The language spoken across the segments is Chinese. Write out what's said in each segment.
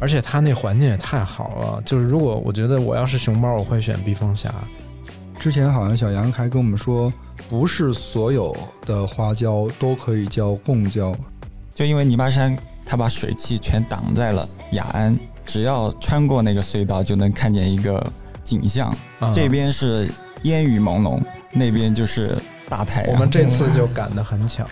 而且它那环境也太好了。就是如果我觉得我要是熊猫，我会选避风峡。之前好像小杨还跟我们说，不是所有的花椒都可以叫贡椒，就因为泥巴山它把水汽全挡在了雅安，只要穿过那个隧道就能看见一个景象，啊这边是烟雨朦胧，那边就是大太阳。我们这次就赶得很巧。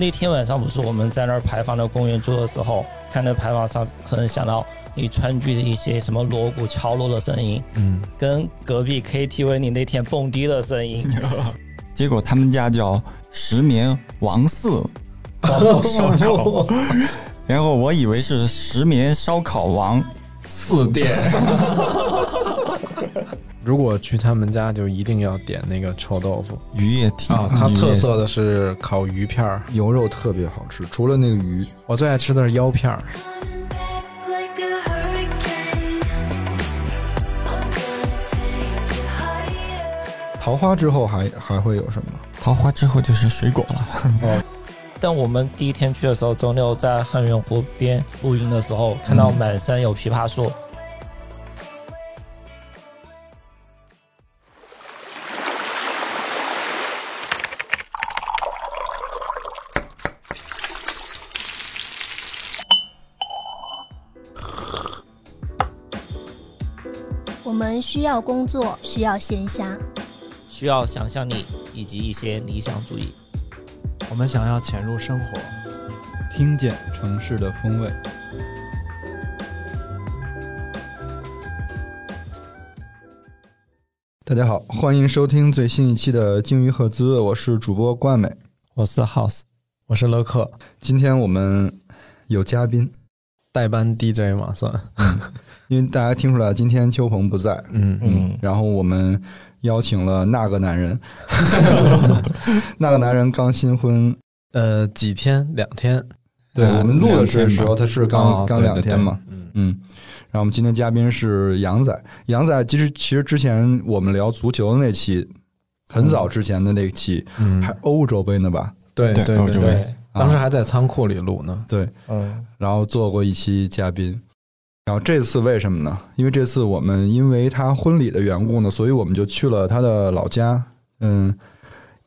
那天晚上不是我们在那儿牌坊的公园住的时候，看那牌坊上，可能想到你川剧的一些什么锣鼓敲锣的声音，嗯，跟隔壁 KTV 你那天蹦迪的声音，结果他们家叫石棉王四 烧烤，然后我以为是石棉烧烤王四店。如果去他们家，就一定要点那个臭豆腐鱼也挺啊，它特色的是烤鱼片儿，牛肉特别好吃，除了那个鱼，我最爱吃的是腰片儿。Like a hurricane, I'm gonna take you higher. 桃花之后还还会有什么？桃花之后就是水果了。但我们第一天去的时候，周六在汉源湖边露营的时候，看到满山有枇杷树，们需要工作，需要闲暇，需要想象力以及一些理想主义。我们想要潜入生活，听见城市的风味。大家好，欢迎收听最新一期的《鲸鱼赫兹》，我是主播冠美。我是 House，我是乐克，今天我们有嘉宾，代班 DJ 嘛算。因为大家听出来今天秋鹏不在，嗯。嗯，然后我们邀请了那个男人，那个男人刚新婚，呃，几天？两天，对、啊我们录的时候他是刚、刚哦对对对两天嘛，嗯，嗯，然后我们今天嘉宾是杨仔，杨仔其实其实之前我们聊足球的那期，很早之前的那期，嗯。还欧洲杯呢吧？对对欧洲杯。对。对对，啊当时还在仓库里录呢。对，嗯，然后做过一期嘉宾。然后这次为什么呢？因为这次我们因为他婚礼的缘故呢，所以我们就去了他的老家，嗯，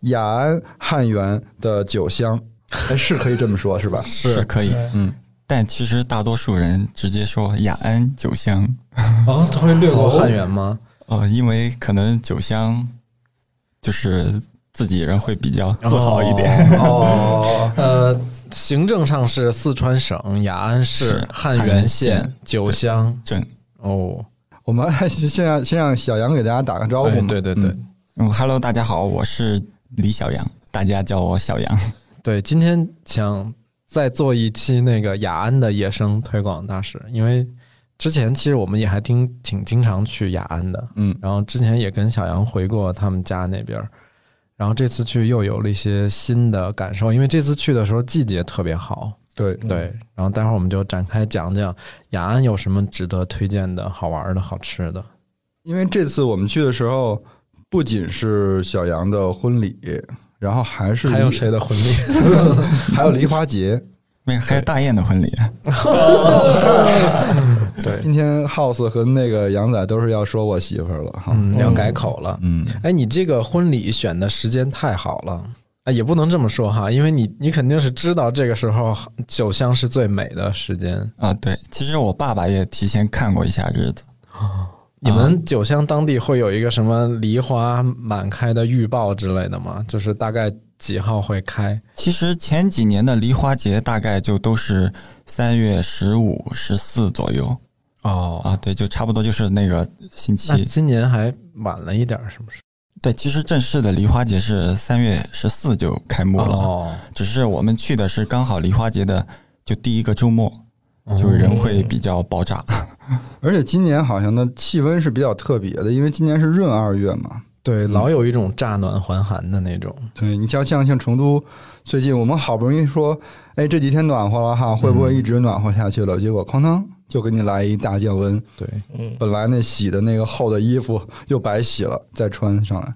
雅安汉源的酒乡，哎，是可以这么说，是吧？是可以，嗯，但其实大多数人直接说雅安酒乡，哦，他会略过汉源吗？哦，因为可能酒乡就是自己人会比较自豪一点。哦，呃，行政上是四川省雅安市汉汉源源县县九乡。镇，哦，我们还 先让先让小杨给大家打个招呼哎。对对对嗯嗯，Hello，大家好，我是李小杨，大家叫我小杨。对，今天想再做一期那个雅安的野生推广大使，因为之前其实我们也还挺挺经常去雅安的，嗯然后之前也跟小杨回过他们家那边儿，然后这次去又有了一些新的感受，因为这次去的时候季节特别好，对，对，然后待会儿我们就展开讲讲雅安有什么值得推荐的好玩的好吃的。因为这次我们去的时候，不仅是小杨的婚礼，然后还是还有谁的婚礼？还有梨花节。没有，还有大雁的婚礼。对，今天 House 和那个杨仔都是要说我媳妇儿了哈。嗯，要改口了。嗯，哎，你这个婚礼选的时间太好了。啊，也不能这么说哈，因为你你肯定是知道这个时候酒香是最美的时间。啊，对，其实我爸爸也提前看过一下日子。你们酒乡当地会有一个什么梨花满开的预报之类的吗？就是大概几号会开？其实前几年的梨花节大概就都是三月十五、十四左右哦，啊，对，就差不多就是那个星期。今年还晚了一点儿，是不是？对，其实正式的梨花节是三月十四就开幕了，哦，只是我们去的是刚好梨花节的就第一个周末，就人会比较爆炸。而且今年好像的气温是比较特别的，因为今年是闰二月嘛。对，老有一种乍暖还寒的那种。对你像像像成都，最近我们好不容易说，哎，这几天暖和了哈，会不会一直暖和下去了？结果哐当就给你来一大降温，对，嗯，本来那洗的那个厚的衣服又白洗了，再穿上来。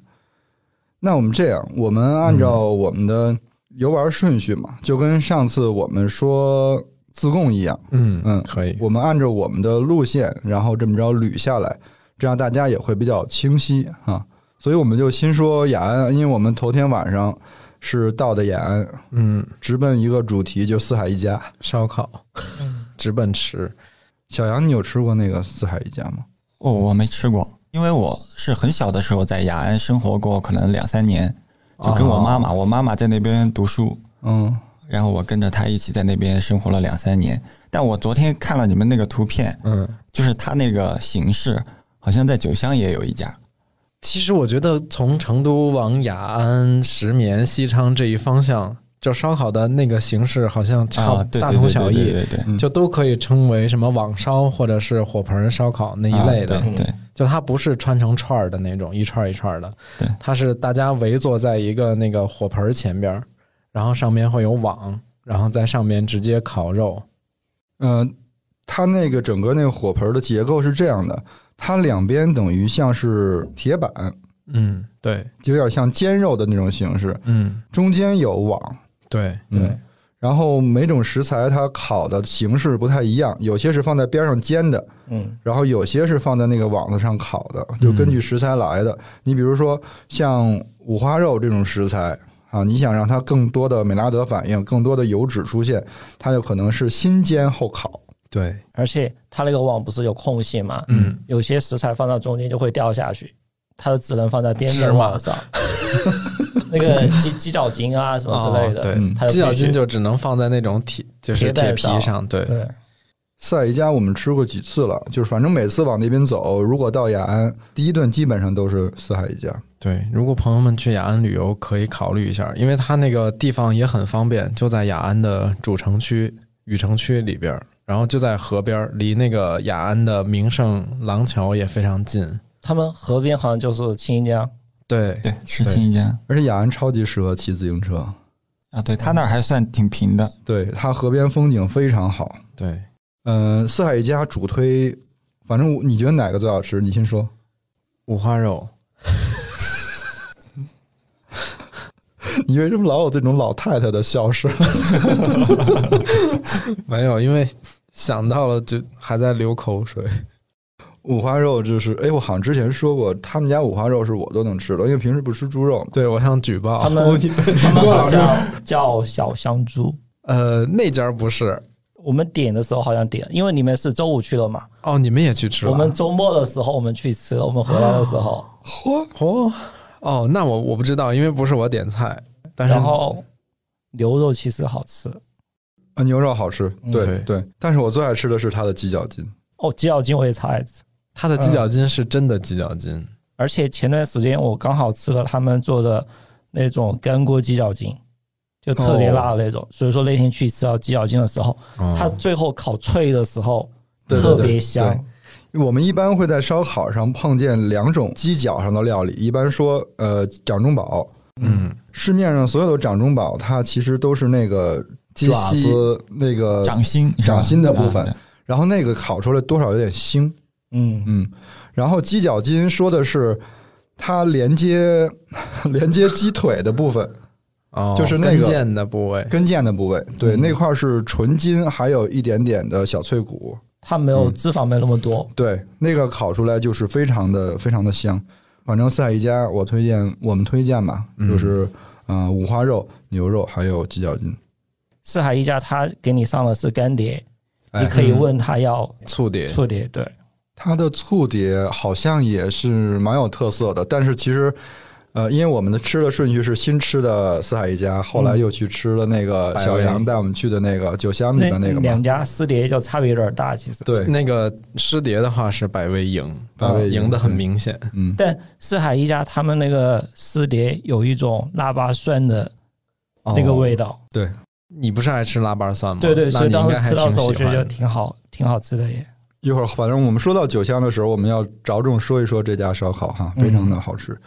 那我们这样，我们按照我们的游玩顺序嘛，就跟上次我们说自贡一样，嗯嗯可以。我们按照我们的路线，然后这么着捋下来，这样大家也会比较清晰啊。所以我们就先说雅安，因为我们头天晚上是到的雅安，嗯，直奔一个主题，就四海一家。烧烤，直奔吃。小杨，你有吃过那个四海一家吗？哦，我没吃过，因为我是很小的时候在雅安生活过，可能两三年，就跟我妈妈，我妈妈在那边读书，嗯，然后我跟着她一起在那边生活了两三年。但我昨天看了你们那个图片，嗯，就是它那个形式，好像在九乡也有一家。其实我觉得从成都往雅安、石棉、西昌这一方向，就烧烤的那个形式好像差、啊，大同小异，就都可以称为什么网烧或者是火盆烧烤那一类的。啊对对就它不是穿成串儿的那种，一串儿一串儿的对，它是大家围坐在一个那个火盆儿前边儿，然后上面会有网，然后在上面直接烤肉。呃，它那个整个那个火盆的结构是这样的，它两边等于像是铁板，嗯，对，有点像煎肉的那种形式，嗯，中间有网，对，嗯对，然后每种食材它烤的形式不太一样，有些是放在边上煎的，嗯，然后有些是放在那个网子上烤的，就根据食材来的。你比如说像五花肉这种食材啊，你想让它更多的美拉德反应，更多的油脂出现，它就可能是先煎后烤。对，而且它那个网不是有空隙嘛，嗯，有些食材放到中间就会掉下去，它就只能放在边是吗边网上。那个鸡鸡脚筋啊什么之类的，鸡脚筋就只能放在那种铁，就是铁皮上，对，对，赛一家我们吃过几次了，就是反正每次往那边走，如果到雅安，第一顿基本上都是四海一家。对，如果朋友们去雅安旅游，可以考虑一下，因为它那个地方也很方便，就在雅安的主城区雨城区里边儿，然后就在河边儿，离那个雅安的名胜廊桥也非常近。他们河边好像就是清江，对，对，是新一江而且雅安超级适合骑自行车，啊，对它那儿还算挺平的。对它河边风景非常好。对，嗯、四海一家主推，反正我你觉得哪个最好吃？你先说。五花肉，你为什么老有这种老太太的笑声？没有，因为想到了就还在流口水。五花肉就是，哎，我好像之前说过，他们家五花肉是我都能吃的，因为平时不吃猪肉嘛。对，我想举报他们我 他们好像叫小香猪。呃那家不是我们点的时候好像点，因为你们是周五去了嘛，哦，你们也去吃了？我们周末的时候我们去吃，我们回来的时候，嚯，哦哦，那我我不知道，因为不是我点菜，但是然后牛肉其实好吃啊，牛肉好吃，嗯对对对。但是我最爱吃的是它的鸡脚筋。哦，鸡脚筋我也超爱吃。它的鸡脚筋是真的鸡脚筋。而且前段时间我刚好吃了他们做的那种干锅鸡脚筋，就特别辣的那种。所以说那天去吃到鸡脚筋的时候，哦它最后烤脆的时候特对对别香。我们一般会在烧烤上碰见两种鸡脚上的料理，一般说，呃，掌中宝。嗯，市面上所有的掌中宝，它其实都是那个鸡爪子那个掌心掌心的部分啊然后那个烤出来多少有点腥，嗯，嗯，然后鸡脚筋说的是它连接 连接鸡腿的部分，哦，就是那个跟腱的部位。跟腱的部位，对，嗯那块是纯筋，还有一点点的小脆骨，它没有脂肪没那么多。对，那个烤出来就是非常的非常的香。反正四海一家，我推荐我们推荐吧，嗯就是呃五花肉、牛肉还有鸡脚筋。四海一家他给你上的是干碟，哎你可以问他要醋碟，醋碟，对，它的醋碟好像也是蛮有特色的，但是其实，呃，因为我们的吃的顺序是新吃的四海一家，后来又去吃了那个小杨带我们去的那个酒香里的那个嘛。两家湿碟就差别有点大，其实。对，那个湿碟的话是百味赢，百味赢赢的很明显。嗯，但四海一家他们那个湿碟有一种腊八蒜的那个哦味道，对，你不是爱吃腊八蒜吗？对对，那所以当你应该还时吃到的时候，我觉得挺喜欢挺好，挺好吃的耶。一会儿反正我们说到酒香的时候，我们要着重说一说这家烧烤哈，非常的好吃。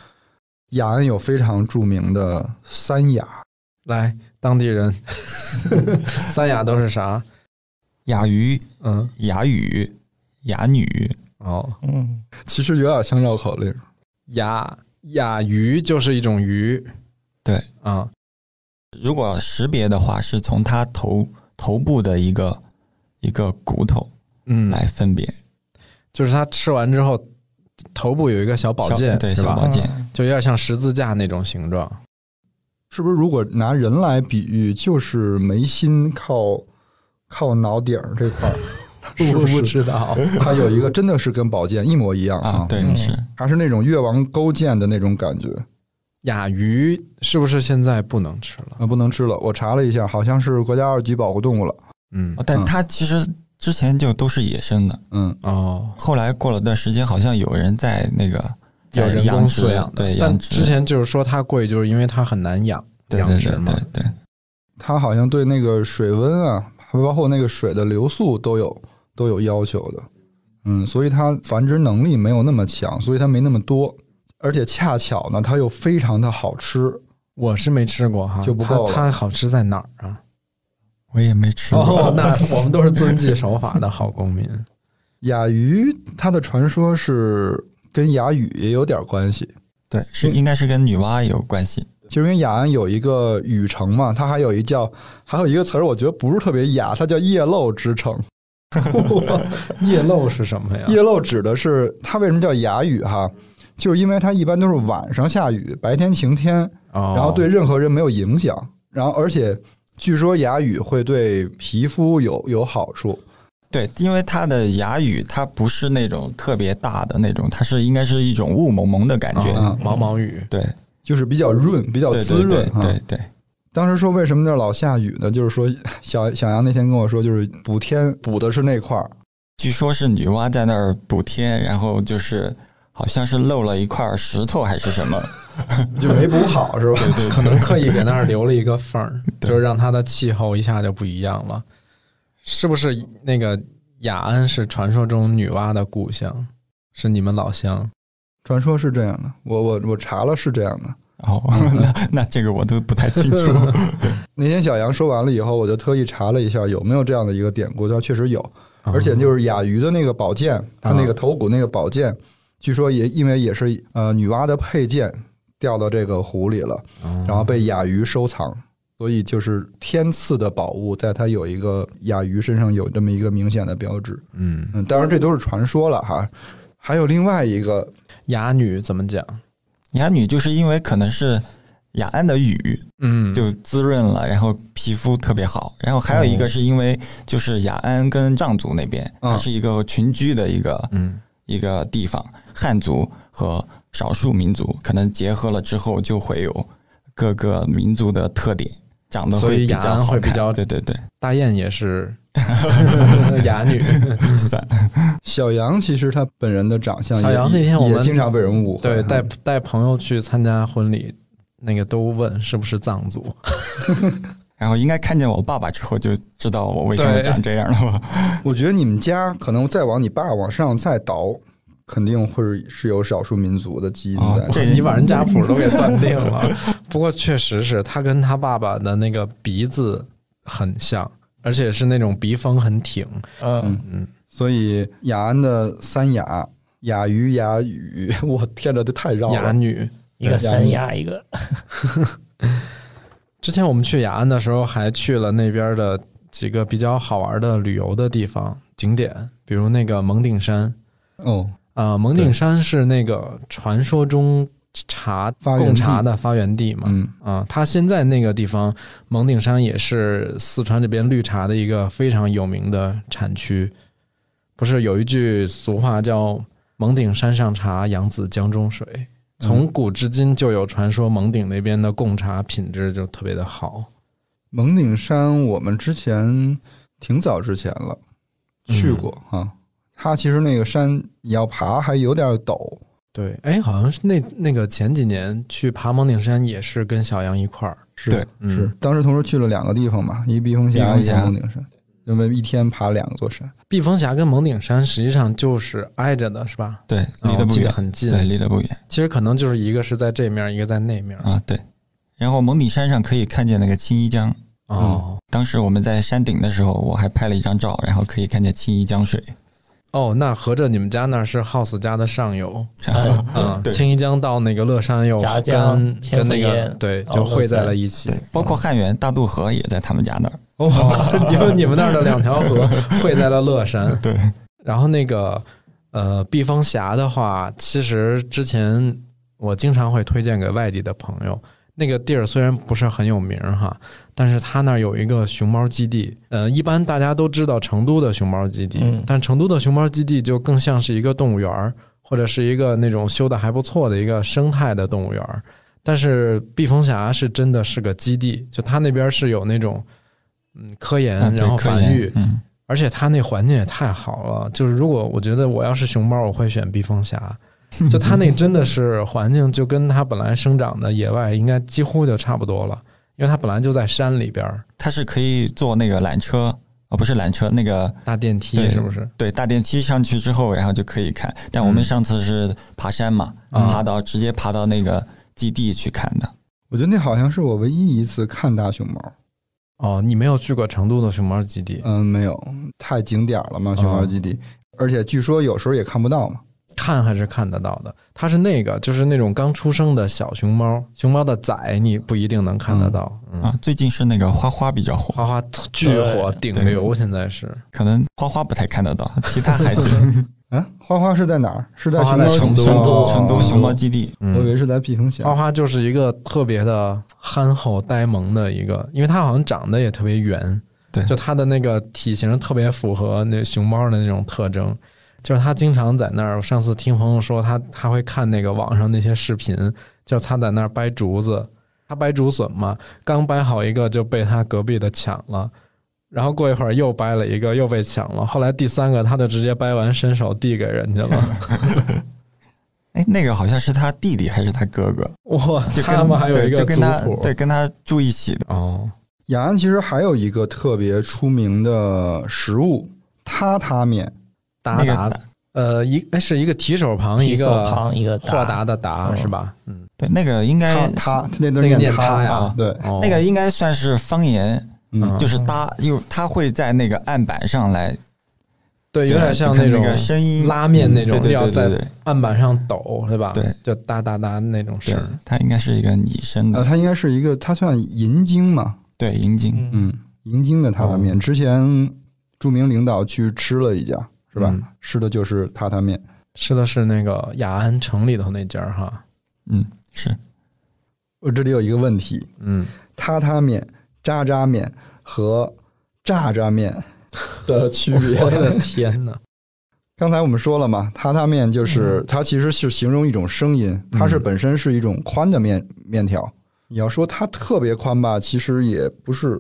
雅安有非常著名的三雅，来，当地人 三雅都是啥？雅鱼、嗯，雅语、雅女，哦，嗯，其实有点像绕口令。雅雅鱼就是一种鱼，对啊，如果识别的话，是从它头头部的一个一个骨头嗯，来分别。就是它吃完之后，头部有一个小宝剑，对？小宝剑就有点像十字架那种形状。是不是？如果拿人来比喻，就是眉心靠靠脑顶儿这块儿，是我不不是？知道，它有一个真的是跟宝剑一模一样啊，对，还是那种越王勾践的那种感觉雅鱼是不是现在不能吃了？啊，不能吃了。我查了一下，好像是国家二级保护动物了。嗯哦，但嗯它其实之前就都是野生的，嗯，哦，后来过了段时间，好像有人在那个有人工饲养对养殖之前就是说它贵，就是因为它很难养对对对养殖嘛对。对，它好像对那个水温啊，还包括那个水的流速都有都有要求的。嗯，所以它繁殖能力没有那么强，所以它没那么多。而且恰巧呢，它又非常的好吃。我是没吃过哈，就不够了它它好吃在哪儿啊？我也没吃过。哦，那我们都是遵纪守法的好公民。雅鱼它的传说是跟雅语也有点关系，对，是应该是跟女娲有关系。就是因为雅安有一个雨城嘛，它还有一叫还有一个词儿，我觉得不是特别雅，它叫夜漏之城。夜漏是什么呀？夜漏指的是它为什么叫雅语哈？就是因为它一般都是晚上下雨，白天晴天，哦，然后对任何人没有影响，然后而且据说哑语会对皮肤有有好处。对，因为它的哑语，它不是那种特别大的那种，它是应该是一种雾蒙蒙的感觉。哦毛毛雨，对，就是比较润，比较滋润对对，当时说为什么那儿老下雨呢？就是说小小杨那天跟我说，就是补天。补的是那块儿，据说是女娲在那儿补天，然后就是好像是漏了一块石头还是什么。就没补好是吧？可能刻意给那儿留了一个缝儿，就是让它的气候一下就不一样了。是不是那个雅安是传说中女娲的故乡？是你们老乡？传说是这样的，我我我查了是这样的。哦，那那这个我都不太清楚。那天小杨说完了以后，我就特意查了一下有没有这样的一个典故，它确实有，哦而且就是雅鱼的那个宝剑，它那个头骨那个宝剑，据说也因为也是呃女娲的佩剑掉到这个湖里了，哦然后被雅鱼收藏，所以就是天赐的宝物，在它有一个雅鱼身上有这么一个明显的标志。嗯，嗯，当然这都是传说了哈。还有另外一个，哑女怎么讲？哑女就是因为可能是雅安的雨嗯，就滋润了，然后皮肤特别好。然后还有一个是因为就是雅安跟藏族那边，嗯它是一个群居的一个嗯一个地方，汉族和少数民族可能结合了之后，就会有各个民族的特点，长得所以会比雅安较好看。会比较对对对，大雁也是 哑女。算小杨其实他本人的长相也，小杨那天我们也经常被人误会，对，带嗯带朋友去参加婚礼，那个都问是不是藏族。然后应该看见我爸爸之后，就知道我为什么长这样了吧？我觉得你们家可能再往你爸往上再倒，肯定会是有少数民族的基因在。哦这你把人家谱都给断定了。不过确实是他跟他爸爸的那个鼻子很像，而且是那种鼻峰很挺。嗯，嗯，所以雅安的三雅，雅鱼、雅语，我天呐，这太绕了。雅女。一个三雅，一个之前我们去雅安的时候，还去了那边的几个比较好玩的旅游的地方景点，比如那个蒙顶山。哦，啊、蒙顶山是那个传说中茶贡茶的发源地嘛。嗯，啊，它现在那个地方蒙顶山也是四川这边绿茶的一个非常有名的产区。不是有一句俗话叫“蒙顶山上茶，扬子江中水”。从古至今就有传说，蒙顶那边的贡茶品质就特别的好。蒙顶山我们之前挺早之前了，去过啊。它其实那个山你要爬还有点陡，对，哎，好像是那那个前几年去爬蒙顶山也是跟小杨一块儿。是对嗯是，当时同时去了两个地方嘛，一避风峡，一个蒙顶山，因为一天爬两座山。避风峡跟蒙顶山实际上就是挨着的，是吧？对，离得不远，很近。对，离得不远其实可能就是一个是在这面，一个在那面。啊，对。然后蒙顶山上可以看见那个青衣江。哦，当时我们在山顶的时候，我还拍了一张照，然后可以看见青衣江水。哦，那合着你们家那是 House 家的上游 嗯啊，对青衣江到那个乐山又夹江跟跟那个对哦就汇在了一起。，包括汉源大渡河也在他们家那儿。哦，你们你们那儿的两条河 汇在了乐山。对，然后那个呃，避风峡的话，其实之前我经常会推荐给外地的朋友。那个地儿虽然不是很有名儿哈，但是它那儿有一个熊猫基地。呃，一般大家都知道成都的熊猫基地，嗯但成都的熊猫基地就更像是一个动物园儿，或者是一个那种修的还不错的一个生态的动物园儿。但是避风峡是真的是个基地，就它那边是有那种嗯科研，啊然后繁育，嗯，而且它那环境也太好了，就是如果我觉得我要是熊猫，我会选避风峡。就它那真的是环境，就跟它本来生长的野外应该几乎就差不多了，因为它本来就在山里边儿，它是可以坐那个缆车，哦，不是缆车，那个大电梯对是不是？对大电梯上去之后，然后就可以看。但我们嗯上次是爬山嘛，啊爬到直接爬到那个基地去看的。我觉得那好像是我唯一一次看大熊猫。哦，你没有去过成都的熊猫基地？嗯，没有，太景点了嘛，熊猫基地，而且据说有时候也看不到嘛。看还是看得到的。它是那个，就是那种刚出生的小熊猫，熊猫的崽你不一定能看得到。嗯，啊，最近是那个花花比较火，花花巨火顶流，现在是可能花花不太看得到，其他还行。啊，花花是在哪儿？是在花花在成都成都熊猫基地，嗯。我以为是在避风峡。花花就是一个特别的憨厚呆萌的一个，因为它好像长得也特别圆，对。就它的那个体型特别符合那熊猫的那种特征。就是它经常在那儿，我上次听朋友说他他会看那个网上那些视频，就是他在那儿掰竹子，他掰竹笋嘛，刚掰好一个就被他隔壁的抢了，然后过一会儿又掰了一个又被抢了，后来第三个他就直接掰完伸手递给人家了，哎，那个好像是他弟弟还是他哥哥，哇，就跟他们还有一个就跟他，对跟他住一起的。哦，雅安其实还有一个特别出名的食物——榻榻面。那个达达，呃，一哎是一个提手旁一个旁一个豁达的达嗯。是吧？嗯，对，那个应该榻榻，那个念榻榻呀。啊对，哦。那个应该算是方言，嗯，就是搭，就他会在那个案板上来，对，有点像那种个声音拉面那种对对要在对对对案板上抖是吧？对，就哒哒哒那种声它应该是一个拟声呃，的，它应该是一个，它算银京嘛，对，银井。嗯，嗯，银京的榻榻面。哦之前著名领导去吃了一家，是吧？嗯吃的就是榻榻面。吃的是那个雅安城里头那家哈，嗯，是我这里有一个问题：嗯，榻榻面、渣渣面和炸渣面的区别。我的天哪！刚才我们说了嘛，榻榻面就是、它其实是形容一种声音，它是嗯本身是一种宽的面面条。你要说它特别宽吧，其实也不是，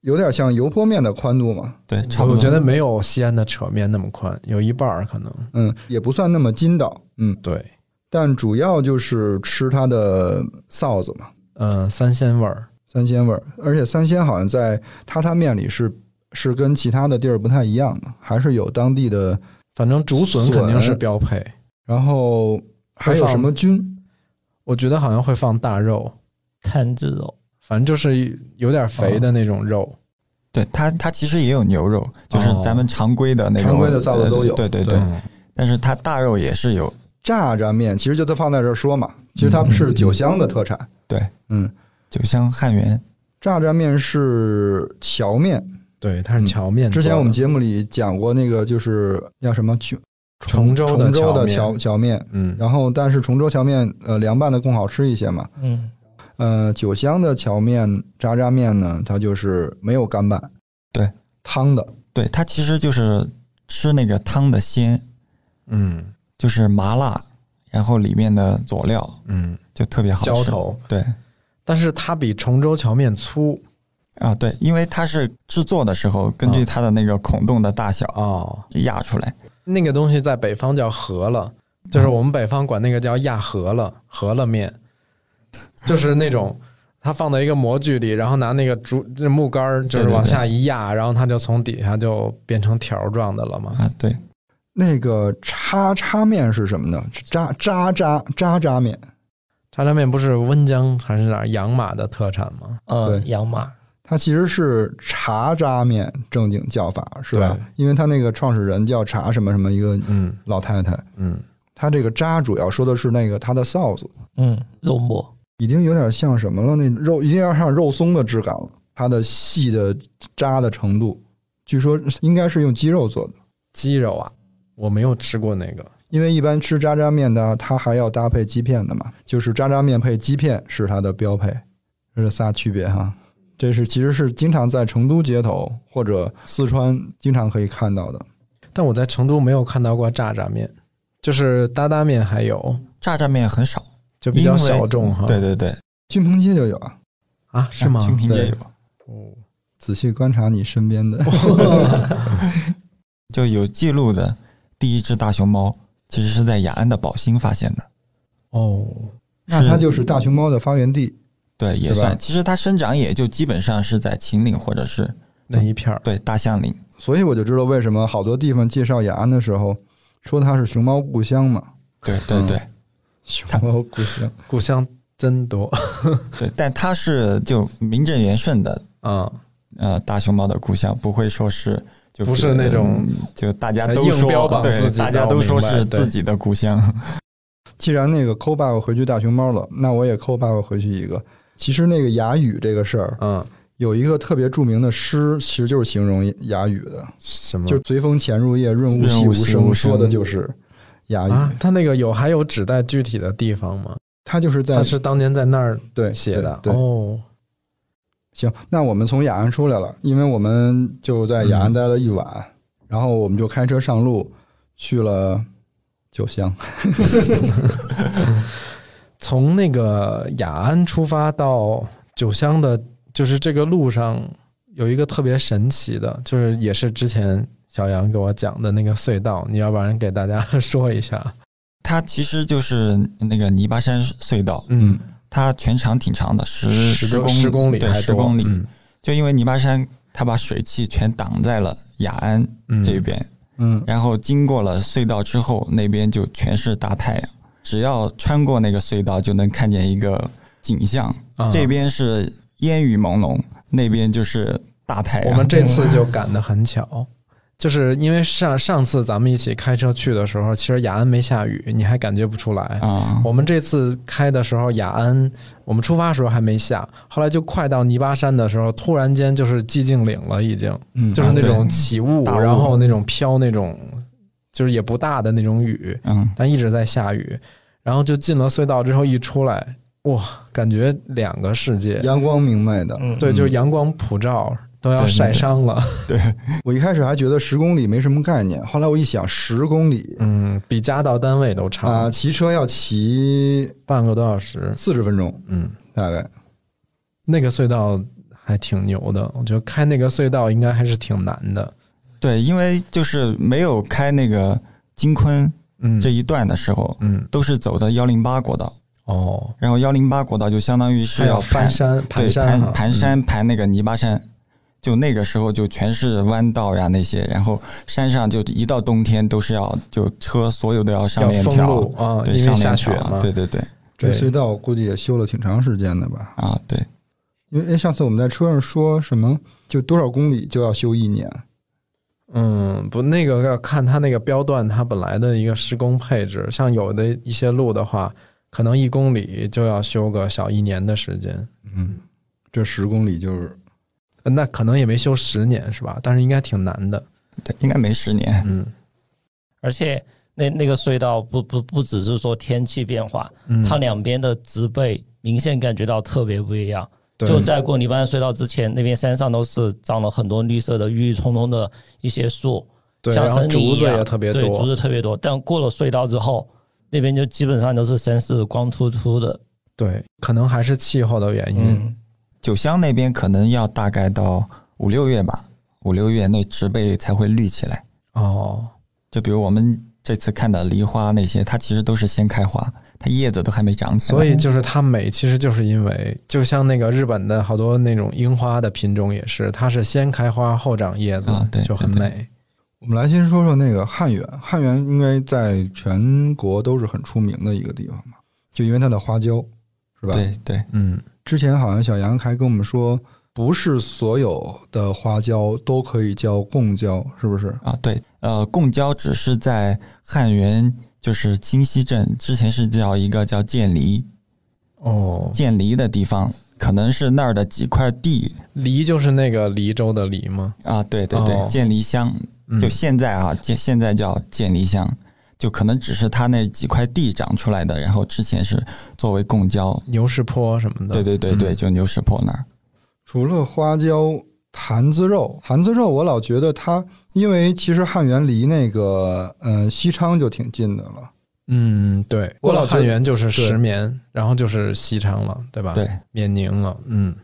有点像油泼面的宽度嘛。对，差不多。我觉得没有西安的扯面那么宽，有一半儿可能。嗯，也不算那么筋道。嗯，对，但主要就是吃它的臊子嘛，嗯、三鲜味儿。三鲜味儿。而且三鲜好像在榻榻面里是是跟其他的地儿不太一样的，还是有当地的。反正竹笋肯定是标配，然后还有什么菌？我觉得好像会放大肉，坛子肉，反正就是有点肥的那种肉。对它，它其实也有牛肉，就是哦咱们常规的那种，常规的臊子都有对对对，嗯但是它大肉也是有，炸炸面其实就它放在这儿说嘛，其实它是酒香的特产。对，嗯，酒香汉源。炸炸面是荞面。对，它是荞面。之前我们节目里讲过那个，就是叫什么重崇州的荞面荞荞面。嗯，然后，但是崇州荞面呃凉拌的更好吃一些嘛。嗯，呃，酒香的荞面炸炸面呢，它就是没有干拌，对，汤的。对，它其实就是吃那个汤的鲜，嗯就是麻辣，然后里面的佐料嗯，就特别好吃。浇头，对但是它比崇州荞面粗啊，对，因为它是制作的时候根据它的那个孔洞的大小哦。压出来。那个东西在北方叫饸饹，就是我们北方管那个叫压饸饹，饸饹面，就是那种它放在一个模具里，然后拿那个竹这木杆儿，就是往下一压，然后它就从底下就变成条状的了嘛。啊，对，那个叉叉面是什么呢？渣渣渣渣渣面，炸酱面不是温江还是哪儿养马的特产吗？嗯对，养马，它其实是茶渣面正经叫法是吧对？因为它那个创始人叫茶什么什么一个嗯老太太，嗯，它这个渣主要说的是那个它的臊子，嗯，肉末，已经有点像什么了？那肉已经要像肉松的质感了，它的细的渣的程度，据说应该是用鸡肉做的。鸡肉啊，我没有吃过那个。因为一般吃渣渣面的，它还要搭配鸡片的嘛，就是渣渣面配鸡片是它的标配，这是仨区别哈。这是其实是经常在成都街头或者四川经常可以看到的。但我在成都没有看到过炸炸面，就是担担面还有，炸酱面很少，就比较小众哈。对对对，军鹏街就有啊，啊，是吗？对军平街有，哦，仔细观察你身边的，就有记录的第一只大熊猫，其实是在雅安的宝兴发现的。哦，那它就是大熊猫的发源地。对，也算。其实它生长也就基本上是在秦岭或者是那一片儿，对大象岭。所以我就知道为什么好多地方介绍雅安的时候说它是熊猫故乡嘛，对对对、熊猫故乡。故乡真多 对，但它是就名正言顺的啊，呃大熊猫的故乡，不会说是就不是那种嗯就大家都硬标说对榜自己大家都说是自己的故乡。既然那个抠爸爸回去大熊猫了，那我也抠爸爸回去一个。其实那个哑语这个事儿，嗯，有一个特别著名的诗，其实就是形容哑语的，什么？就“随风潜入夜，润物细无声”，说的就是哑语。啊，他那个有还有指代具体的地方吗？他就是在他是当年在那儿对写的对。对哦，行，那我们从雅安出来了，因为我们就在雅安待了一晚，然后我们就开车上路去了九乡。从那个雅安出发到九乡的，就是这个路上有一个特别神奇的，就是也是之前小杨给我讲的那个隧道，你要不然给大家 说一下？它其实就是那个泥巴山隧道，嗯，它全长挺长的，十十公十公里对十公里。嗯就因为泥巴山，它把水汽全挡在了雅安嗯这边，嗯，然后经过了隧道之后，那边就全是大太阳。只要穿过那个隧道，就能看见一个景象。啊这边是烟雨朦胧，那边就是大太阳。我们这次就赶得很巧，就是因为上上次咱们一起开车去的时候，其实雅安没下雨，你还感觉不出来。啊，我们这次开的时候，雅安我们出发的时候还没下，后来就快到泥巴山的时候，突然间就是寂静岭了，已经。嗯就是那种起雾，然后那种飘那种，就是也不大的那种雨，嗯，但一直在下雨。然后就进了隧道之后一出来，哇，感觉两个世界，阳光明媚的。嗯，对，就是阳光普照，都要晒伤了。对。我一开始还觉得十公里没什么概念，后来我一想，十公里。嗯，比家到单位都长，啊，骑车要骑半个多小时。四十分钟，嗯，大概。那个隧道还挺牛的，我觉得开那个隧道应该还是挺难的。对，因为就是没有开那个金昆嗯，这一段的时候，嗯。都是走的幺零八国道，哦，然后幺零八国道就相当于是要要翻山对盘山盘盘山盘那个泥巴山，就那个时候就全是弯道呀那些，然后山上就一到冬天都是要就车所有都要上链条路啊，对，因为上下雪嘛。对对对这隧道估计也修了挺长时间的吧？啊对，因为哎上次我们在车上说什么，就多少公里就要修一年。嗯，不，那个要看它那个标段，它本来的一个施工配置。像有的一些路的话，可能一公里就要修个小一年的时间，嗯，这十公里就是呃那可能也没修十年是吧？但是应该挺难的。对，应该没十年。嗯而且那那个隧道不不不只是说天气变化，嗯，它两边的植被明显感觉到特别不一样。对就在过泥巴隧道之前，那边山上都是长了很多绿色的郁郁葱葱的一些树，对，像然后森林一样竹子也特别对，竹。子特别多。但过了隧道之后，那边就基本上都是山是光秃秃的。对，可能还是气候的原因。嗯，九乡那边可能要大概到五六月吧，五六月那植被才会绿起来。哦，就比如我们这次看的梨花那些，它其实都是先开花，它叶子都还没长起来。所以就是它美，其实就是因为，就像那个日本的好多那种樱花的品种也是，它是先开花后长叶子，啊对就很对对美。我们来先说说那个汉源，汉源应该在全国都是很出名的一个地方嘛，就因为它的花椒，是吧？对对，嗯，之前好像小杨还跟我们说，不是所有的花椒都可以叫贡椒，是不是？啊，对，呃，贡椒只是在汉源，就是清溪镇之前是叫一个叫建黎，哦，建黎的地方，可能是那儿的几块地黎就是那个黎州的黎吗？啊，对对对，哦。建黎乡，嗯。就现在啊，建现在叫建黎乡，就可能只是他那几块地长出来的，然后之前是作为贡椒，牛市坡什么的。对对对对，嗯就牛市坡那儿。除了花椒，坛子肉，坛子肉我老觉得它，因为其实汉源离那个呃西昌就挺近的了。嗯，对，过了我老汉源就是石棉，然后就是西昌了，对吧？，对，冕宁了。嗯，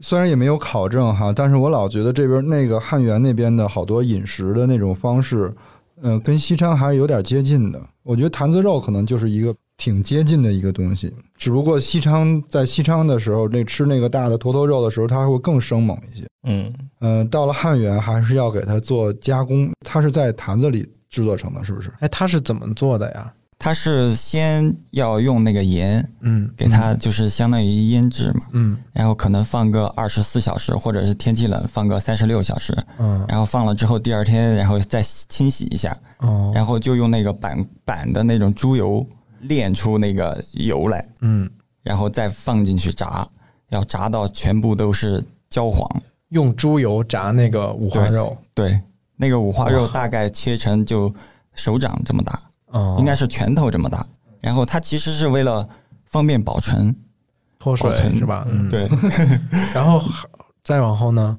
虽然也没有考证哈，但是我老觉得这边那个汉源那边的好多饮食的那种方式，嗯、跟西昌还是有点接近的。我觉得坛子肉可能就是一个挺接近的一个东西，只不过西昌在西昌的时候，那吃那个大的坨坨肉的时候，它会更生猛一些。嗯，嗯、到了汉源还是要给它做加工，它是在坛子里制作成的，是不是？哎，它是怎么做的呀？它是先要用那个盐嗯，给它，就是相当于腌制嘛，嗯。然后可能放个二十四小时，或者是天气冷放个三十六小时，嗯。然后放了之后第二天，然后再清洗一下，哦，然后就用那个板板的那种猪油炼出那个油来，嗯，然后再放进去炸，要炸到全部都是焦黄。用猪油炸那个五花肉，对，那个五花肉大概切成就手掌这么大，哦，应该是拳头这么大。然后它其实是为了方便保存，脱水保存是吧？嗯，。对，然后再往后呢？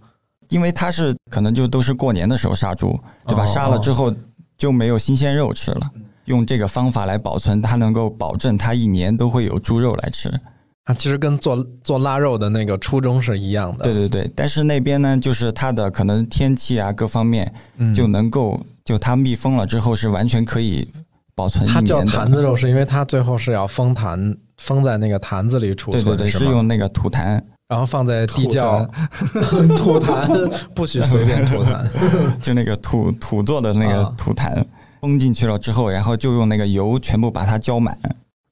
因为它是可能就都是过年的时候杀猪，对吧？哦杀了之后就没有新鲜肉吃了。用这个方法来保存，它能够保证它一年都会有猪肉来吃。啊，其实跟做做腊肉的那个初衷是一样的。对对对，但是那边呢，就是它的可能天气啊各方面嗯，就能够，就它密封了之后是完全可以保存一它叫。坛子肉，是因为它最后是要封坛，封在那个坛子里储存，对对对，是用那个土坛，然后放在地土窖土坛，不许随便吐痰。就那个土土做的那个啊土坛，封进去了之后，然后就用那个油全部把它浇满，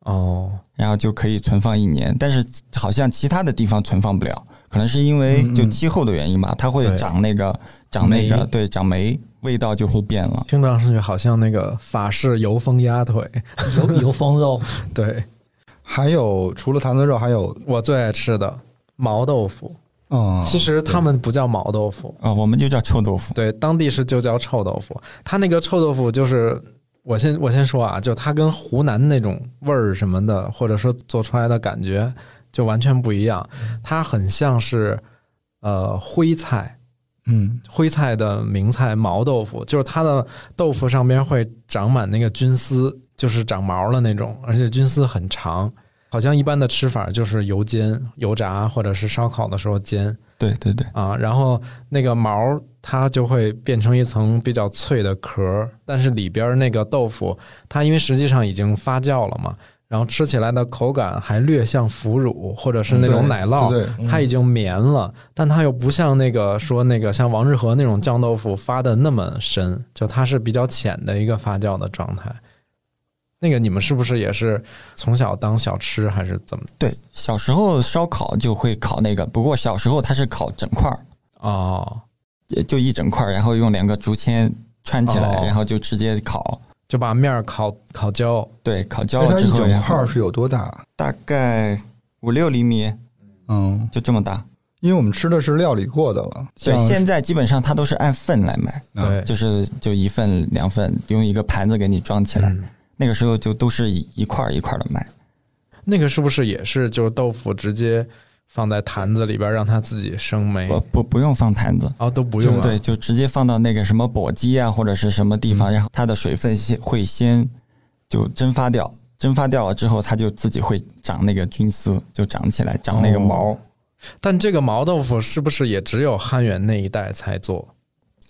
哦，然后就可以存放一年。但是好像其他的地方存放不了，可能是因为就气候的原因吧，它会长那个长那个对长霉，味道就会变了。听上去好像那个法式油封鸭腿。油 油封肉，对还有除了坛子肉，还有我最爱吃的毛豆腐，嗯，其实他们不叫毛豆腐，啊、我们就叫臭豆腐。对，当地是就叫臭豆腐。它那个臭豆腐就是，我先我先说啊，就它跟湖南那种味儿什么的，或者说做出来的感觉就完全不一样。它很像是呃徽菜，嗯徽菜的名菜毛豆腐，就是它的豆腐上边会长满那个菌丝，就是长毛的那种，而且菌丝很长。好像一般的吃法就是油煎、油炸，或者是烧烤的时候煎。对对对，啊，然后那个毛它就会变成一层比较脆的壳儿，但是里边儿那个豆腐，它因为实际上已经发酵了嘛，然后吃起来的口感还略像腐乳或者是那种奶酪，它已经绵了，但它又不像那个说那个像王致和那种酱豆腐发的那么深，就它是比较浅的一个发酵的状态。那个你们是不是也是从小当小吃还是怎么？对，小时候烧烤就会烤那个，不过小时候它是烤整块儿，哦，也就一整块儿，然后用两个竹签串起来，哦然后就直接烤。就把面儿烤烤焦，对，烤焦哎它一了之后，然后整块儿是有多大？大概五六厘米，嗯，就这么大。因为我们吃的是料理过的了，对，像现在基本上它都是按份来卖，嗯对，就是就一份两份，用一个盘子给你装起来。嗯那个时候就都是一一块儿一块儿的卖。那个是不是也是就是豆腐直接放在坛子里边让它自己生霉？不不不用放坛子，哦，都不用啊。对，就直接放到那个什么簸箕啊或者是什么地嗯方，然后它的水分先会先就蒸发掉，蒸发掉了之后，它就自己会长那个菌丝，就长起来，长那个毛。哦但这个毛豆腐是不是也只有汉源那一带才做？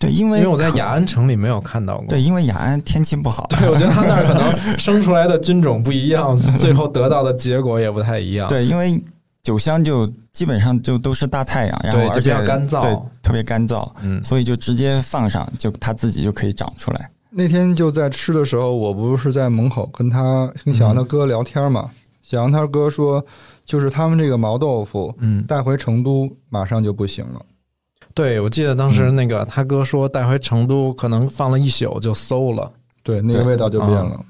对，因为因为我在雅安城里没有看到过。对，因为雅安天气不好，对，我觉得他那儿可能生出来的菌种不一样，最后得到的结果也不太一样。对，因为酒香就基本上就都是大太阳，然后对就比而且较干燥对，特别干燥，嗯，所以就直接放上，就它自己就可以长出来。那天就在吃的时候，我不是在门口跟他跟小杨他哥聊天嘛，小杨他哥说，就是他们这个毛豆腐嗯，带回成都马上就不行了。对，我记得当时那个他哥说带回成都，可能放了一宿就馊了。对，那个味道就变了。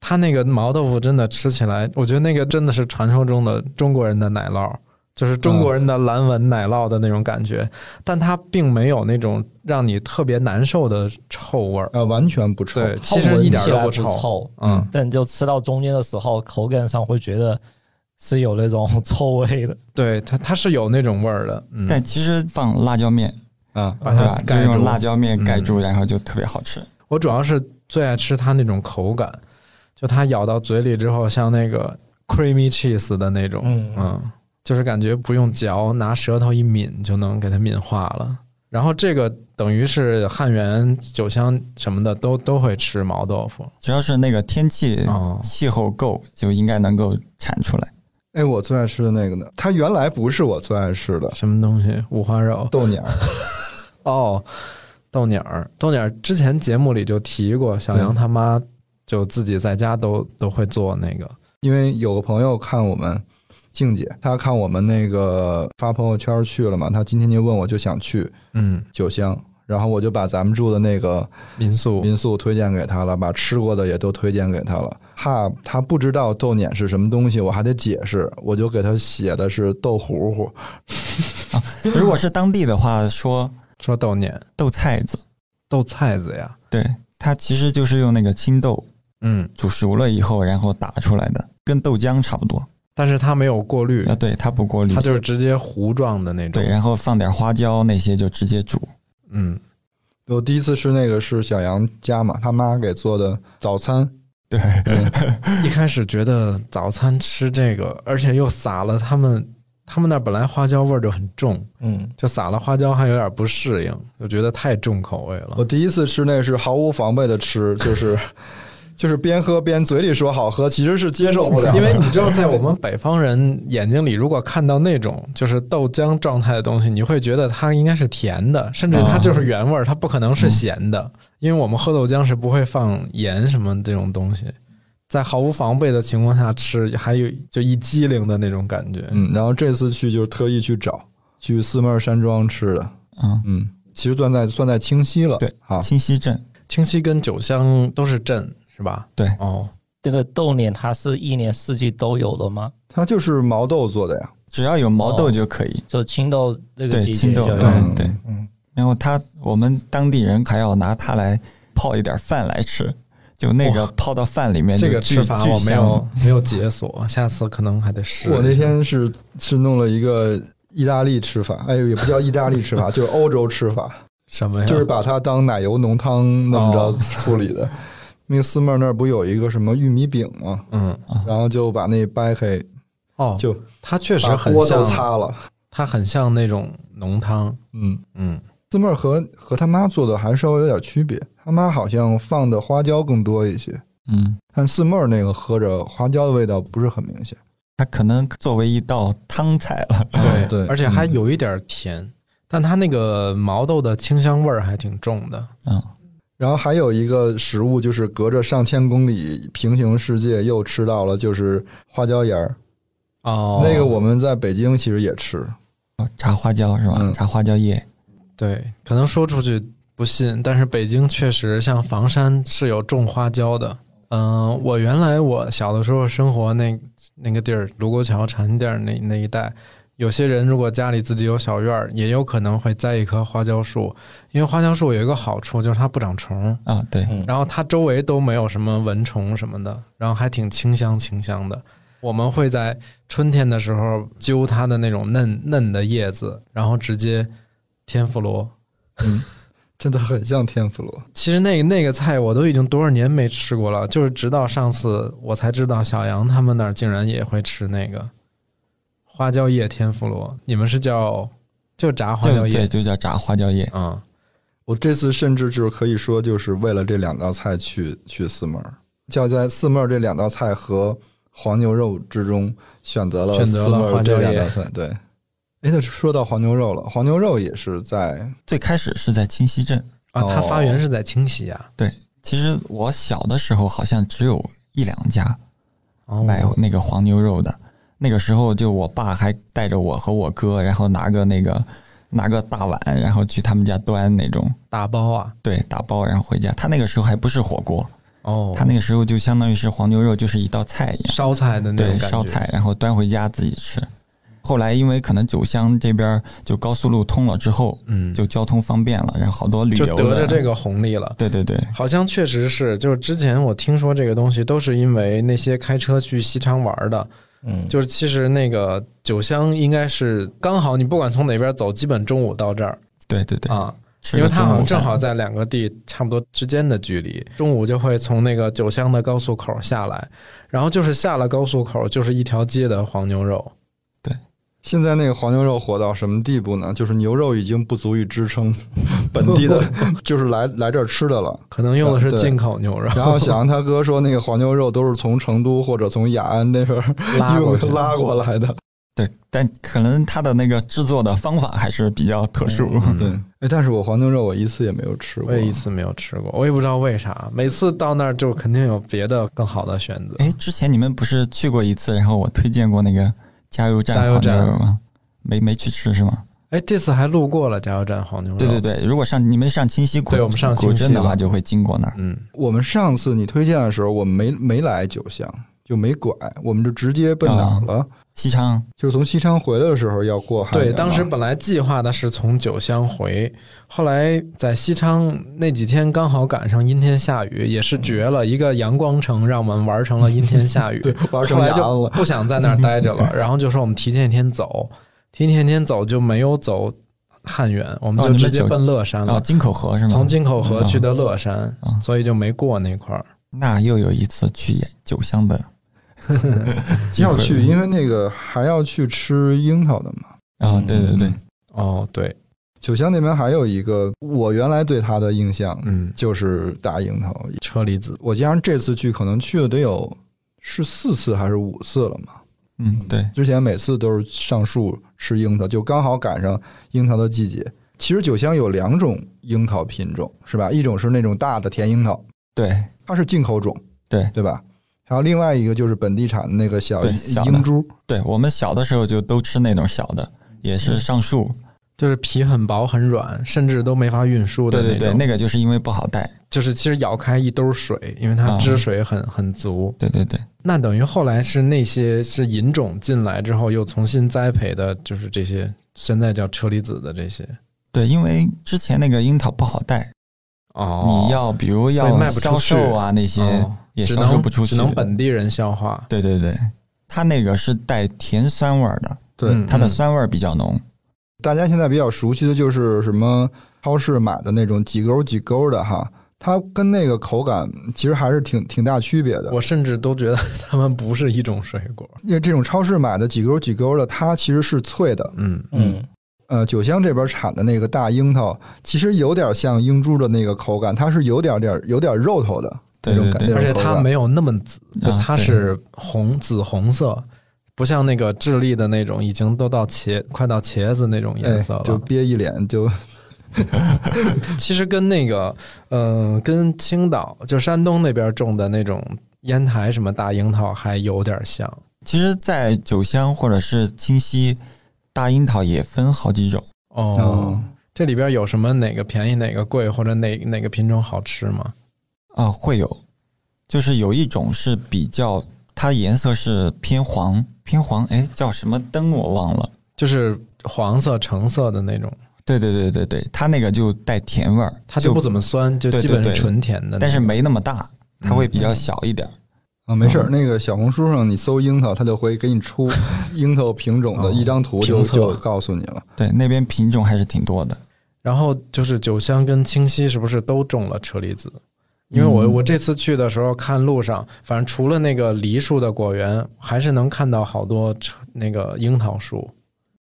他那个毛豆腐真的吃起来，我觉得那个真的是传说中的中国人的奶酪，就是中国人的蓝纹奶酪的那种感觉，但它并没有那种让你特别难受的臭味儿。呃，完全不臭。对，其实一点都不臭。臭，嗯，但就吃到中间的时候，口感上会觉得是有那种 臭味的。对，它它是有那种味儿的。嗯，但其实放辣椒面，啊，把它对吧？就盖住用辣椒面盖住，嗯然后就特别好吃。我主要是最爱吃它那种口感，就它咬到嘴里之后，像那个 creamy cheese 的那种，嗯嗯，就是感觉不用嚼，拿舌头一抿就能给它抿化了。然后这个等于是汉源、酒香什么的都都会吃毛豆腐只要是那个天气哦，气候够，就应该能够产出来。哎，我最爱吃的那个呢，它原来不是我最爱吃的什么东西？五花肉豆鸟。哦，豆鸟儿，豆鸟儿之前节目里就提过，小杨他妈就自己在家都都会做那个，因为有个朋友看我们静姐，她看我们那个发朋友圈去了嘛，她今天就问我就想去嗯，酒香，然后我就把咱们住的那个民宿。民宿推荐给她了，把吃过的也都推荐给她了。怕她不知道豆碾是什么东西，我还得解释，我就给她写的是豆糊糊。如果是当地的话，说说豆碾豆菜子，豆菜子呀，对，它其实就是用那个青豆嗯，煮熟了以后，然后打出来的，跟豆浆差不多。但是它没有过滤。啊，，对，它不过滤。它，就是直接糊状的那种，对，然后放点花椒那些就直接煮。嗯，我第一次吃那个是小杨家嘛，他妈给做的早餐，对，一开始觉得早餐吃这个，而且又撒了他们他们那儿本来花椒味儿就很重，嗯，就撒了花椒还有点不适应，就觉得太重口味了。我。第一次吃那是毫无防备的吃，就是就是边喝边嘴里说好喝，其实是接受不了。因为你知道，在我们北方人眼睛里，如果看到那种就是豆浆状态的东西，你会觉得它应该是甜的，甚至它就是原味儿，它不可能是咸的，因为我们喝豆浆是不会放盐什么这种东西。在毫无防备的情况下吃，还有就一激灵的那种感觉。嗯，然后这次去就是特意去找，去四妹山庄吃的。嗯，嗯，其实算在算在清溪了。对，好，清溪镇，清溪跟酒香都是镇是吧？对哦，这个豆碾它是一年四季都有的吗？它就是毛豆做的呀。只要有毛豆就可以。就青豆这个，季节青豆，对嗯对。嗯，然后它，我们当地人还要拿它来泡一点饭来吃，就那个泡到饭里面这，个吃法我没有没有解锁，下次可能还得试。我那天是是弄了一个意大利吃法，哎呦，也不叫意大利吃法，就是欧洲吃法，什么呀？就是把它当奶油浓汤那么着哦处理的。那个四妹儿那儿不有一个什么玉米饼吗？嗯然后就把那掰开，哦，就它确实把锅都很像，擦了。它很像那种浓汤。嗯，嗯，四妹儿和和他妈做的还稍微有点区别，他妈好像放的花椒更多一些，嗯，但四妹儿那个喝着花椒的味道不是很明显。它可能作为一道汤菜了。对对而且还嗯有一点甜，但它那个毛豆的清香味儿还挺重的。嗯，然后还有一个食物，就是隔着上千公里平行世界又吃到了，就是花椒盐儿。哦，那个我们在北京其实也吃，炸花椒是吧？嗯炸花椒叶，对，可能说出去不信，但是北京确实像房山是有种花椒的。嗯、我原来我小的时候生活那那个地儿，卢沟桥禅店那那一带，有些人如果家里自己有小院儿，也有可能会栽一棵花椒树，因为花椒树有一个好处就是它不长虫，啊，对，嗯然后它周围都没有什么蚊虫什么的，然后还挺清香清香的。我们会在春天的时候揪它的那种嫩嫩的叶子，然后直接天妇罗。真的很像天妇罗。其实那个那个菜我都已经多少年没吃过了，就是直到上次我才知道小杨他们那儿竟然也会吃那个花椒叶天妇罗。你们是叫就炸花椒叶？就叫炸花椒叶。嗯，我这次甚至就是可以说，就是为了这两道菜去去四妹儿，就在四妹儿这两道菜和黄牛肉之中选择了选择了四妹儿这花椒叶两道菜。对，哎，那说到黄牛肉了，黄牛肉也是在最开始是在清溪镇，啊，它哦发源是在清溪啊。对其实我小的时候好像只有一两家，哦卖那个黄牛肉的。那个时候就我爸还带着我和我哥，然后拿个那个拿个大碗，然后去他们家端那种打包啊，对打包，然后回家。他那个时候还不是火锅，哦，他那个时候就相当于是黄牛肉就是一道菜一样，烧菜的那种对，烧菜，然后端回家自己吃。后来因为可能九乡这边就高速路通了之后，嗯，就交通方便了，然后好多旅就游就得着这个红利了。对对对，好像确实是，就是之前我听说这个东西都是因为那些开车去西昌玩的，嗯，就是其实那个酒乡应该是刚好你不管从哪边走，基本中午到这儿对对对，啊，因为它好像正好在两个地差不多之间的距离，中午就会从那个酒乡的高速口下来，然后就是下了高速口就是一条街的黄牛肉，现在那个黄牛肉火到什么地步呢？就是牛肉已经不足以支撑 本地的，就是来来这儿吃的了。可能用的是进口牛肉，然后小杨他哥说，那个黄牛肉都是从成都或者从雅安那边儿 拉过拉过来的。对，但可能他的那个制作的方法还是比较特殊。嗯对，哎，但是我黄牛肉我一次也没有吃过。我也一次没有吃过，我也不知道为啥，每次到那儿就肯定有别的更好的选择。哎，之前你们不是去过一次，然后我推荐过那个加油站黄牛加油站肉吗？没没去吃是吗？哎，这次还路过了加油站黄牛肉，对对，对，如果上你们上清溪古，对我们上古清溪的话，就会经过那儿。嗯，我们上次你推荐的时候，我们没没来九乡，就没拐，我们就直接奔哪儿了？西昌就是从西昌回来的时候要过汉对，当时本来计划的是从九乡回，后来在西昌那几天刚好赶上阴天下雨，也是绝了，一个阳光城让我们玩成了阴天下雨。对玩成后来雅安了。就不想在那儿待着了，然后就说我们提前一天走，提前一天走就没有走汉源，我们就直接奔乐山了。哦，金口河是吗？从金口河去的乐山，啊所以就没过那块儿。那又有一次去九乡的要去，因为那个还要去吃樱桃的嘛。啊，对对对嗯，哦，对，九乡那边还有一个，我原来对它的印象嗯，就是大樱桃。车厘子，我加上这次去，可能去了得有是四次还是五次了嘛。嗯对，之前每次都是上树吃樱桃，就刚好赶上樱桃的季节。其实九乡有两种樱桃品种，是吧？一种是那种大的甜樱桃，对它是进口种，对对吧？还有另外一个就是本地产的那个小樱珠，对，我们小的时候就都吃那种小的，也是上树。就是皮很薄很软，甚至都没法运输的对对对，那个就是因为不好带。就是其实咬开一兜水，因为它啊。汁水很、很足。对对对，那等于后来是那些是引种进来之后又重新栽培的，就是这些现在叫车厘子的这些。对，因为之前那个樱桃不好带，哦，你要比如要卖不出销售啊那些哦也只能销售不出去，只能本地人消化。对对对，它那个是带甜酸味儿的，对，嗯它的酸味儿比较浓。大家现在比较熟悉的就是什么超市买的那种几勾几勾的哈，它跟那个口感其实还是挺挺大区别的。我甚至都觉得它们不是一种水果。因为这种超市买的几勾几勾的，它其实是脆的。嗯，嗯，呃，九乡这边产的那个大樱桃，其实有点像樱珠的那个口感，它是有点点有点肉头的对那种感，对对而且它没有那么紫，它是红紫红色，不像那个智利的那种已经都到茄快到茄子那种颜色哎，了。就憋一脸就 其实跟那个呃，跟青岛就山东那边种的那种烟台什么大樱桃还有点像。其实，在酒乡或者是清溪，大樱桃也分好几种。哦，哦这里边有什么哪个便宜哪个贵，或者哪哪个品种好吃吗？啊，会有，就是有一种是比较，它颜色是偏黄，偏黄，哎，叫什么灯我忘了。就是黄色、橙色的那种，对对对对对，它那个就带甜味儿，它就不怎么酸，就基本是纯甜的。但是没那么大，它会比较嗯小一点儿。啊，没事哦儿，那个小红书上你搜樱桃，它就会给你出 樱桃品种的哦一张图就，就告诉你了。对，那边品种还是挺多的。然后就是酒香跟清溪是不是都种了车厘子？因为我嗯我这次去的时候看路上，反正除了那个梨树的果园，还是能看到好多那个樱桃树。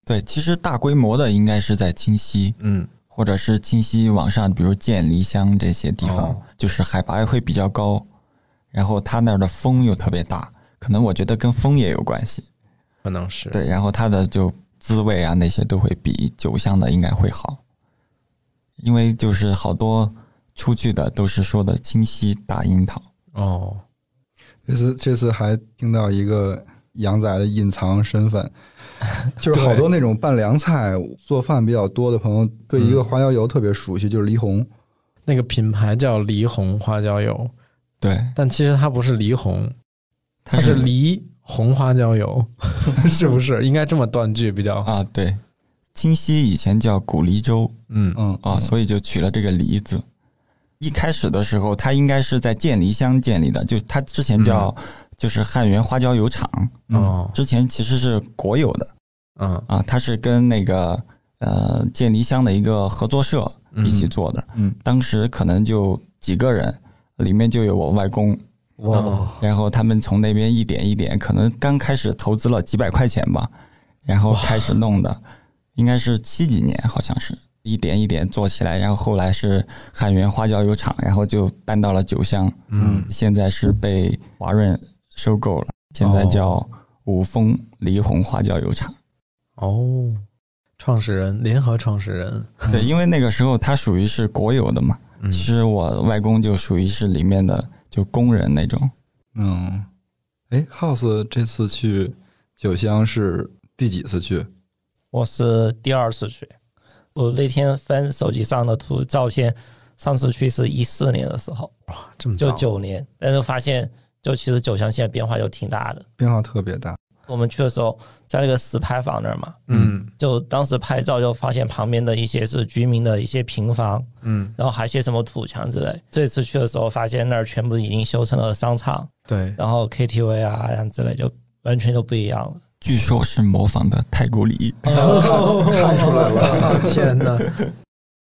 对，其实大规模的应该是在清溪，嗯，或者是清溪往上，比如建梨乡这些地方，哦就是海拔会比较高，然后它那儿的风又特别大，可能我觉得跟风也有关系。可能是。对，然后它的就滋味啊那些都会比酒乡的应该会好，因为就是好多出去的都是说的清溪大樱桃。哦，这次这次还听到一个杨仔的隐藏身份，就是好多那种拌凉菜、做饭比较多的朋友，对一个花椒油特别熟悉，就是黎红。那个品牌叫黎红花椒油，对，但其实它不是黎红，它它是黎红花椒油，是不是？应该这么断句比较好。啊，对，清溪以前叫古黎州嗯嗯啊，所以就取了这个黎字。一开始的时候，它应该是在建黎乡建立的，就它之前叫就是汉源花椒油厂，嗯之前其实是国有的。嗯。啊，它是跟那个呃建黎乡的一个合作社一起做的，嗯，当时可能就几个人，里面就有我外公，哇。然后他们从那边一点一点，可能刚开始投资了几百块钱吧，然后开始弄的，应该是七几年，好像是一点一点做起来，然后后来是汉源花椒油厂，然后就搬到了九乡，嗯现在是被华润收购了，现在叫五峰黎红花椒油厂。哦，创始人联合创始人，对，因为那个时候它属于是国有的嘛，嗯其实我外公就属于是里面的就工人那种。嗯，哎，House 这次去九乡是第几次去？我是第二次去，我那天翻手机上的图照片，上次去是一四年的时候，哇这么就九年，但是发现就其实九乡现在变化就挺大的。变化特别大。我们去的时候，在那个石牌坊那儿嘛，嗯就当时拍照就发现旁边的一些是居民的一些平房，嗯然后还有些什么土墙之类。这次去的时候，发现那儿全部已经修成了商场，对然后 KTV 啊这样之类，就完全就不一样了。据说是模仿的太古里。看 看出来了，天哪，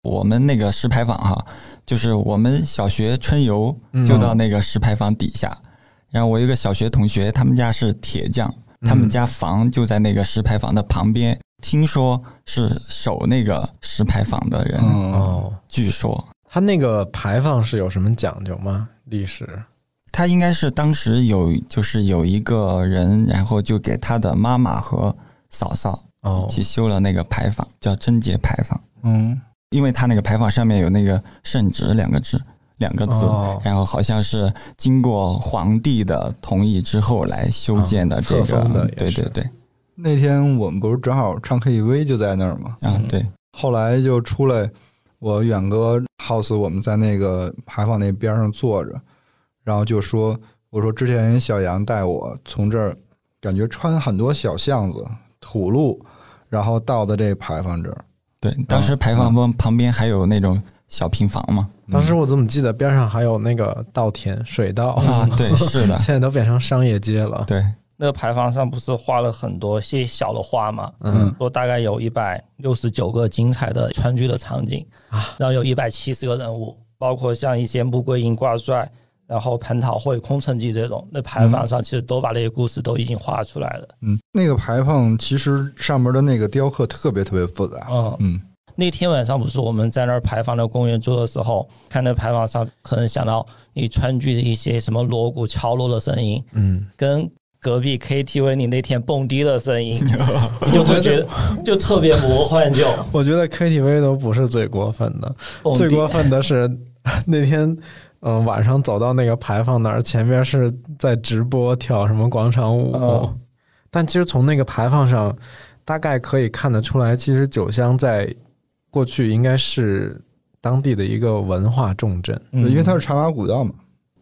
我们那个石牌坊哈，就是我们小学春游嗯就到那个石牌坊底下。然后我有一个小学同学，他们家是铁匠，他们家房就在那个石牌坊的旁边。听说是守那个石牌坊的人，嗯，哦，据说他那个牌坊是有什么讲究吗？历史？他应该是当时有就是有一个人，然后就给他的妈妈和嫂嫂哦。一起修了那个牌坊，叫贞节牌坊。嗯，因为他那个牌坊上面有那个“圣旨”两个字，两个字，哦。然后好像是经过皇帝的同意之后来修建的这啊册封的个，对对对，那天我们不是正好唱 KTV 就在那儿吗？啊对，后来就出来，我远哥 house 我们在那个牌坊那边上坐着，然后就说：“我说之前小杨带我从这儿，感觉穿很多小巷子、土路，然后到的这牌坊这儿。对，当时牌坊旁旁边还有那种小平房嘛，当时我怎么记得边上还有那个稻田、水稻啊，对，是的，现在都变成商业街了。对，那个牌坊上不是画了很多些小的画吗？嗯，说大概有一百六十九个精彩的川剧的场景啊，然后有一百七十个人物，包括像一些穆桂英挂帅，然后蟠桃会、空城计这种，那牌坊上其实都把这些故事都已经画出来了。嗯，那个牌坊其实上面的那个雕刻特别特别复杂。嗯，嗯。那天晚上不是我们在那儿牌坊的公园住的时候，看那牌坊上，可能想到你川剧的一些什么锣鼓敲锣的声音，嗯，跟隔壁 KTV 你那天蹦迪的声音，你就会觉得就特别魔幻就，我觉得 KTV 都不是最过分的，最过分的是 那天，嗯、晚上走到那个牌坊那儿，前面是在直播跳什么广场舞，嗯但其实从那个牌坊上，大概可以看得出来，其实酒乡在过去应该是当地的一个文化重镇。嗯。因为它是茶马古道嘛。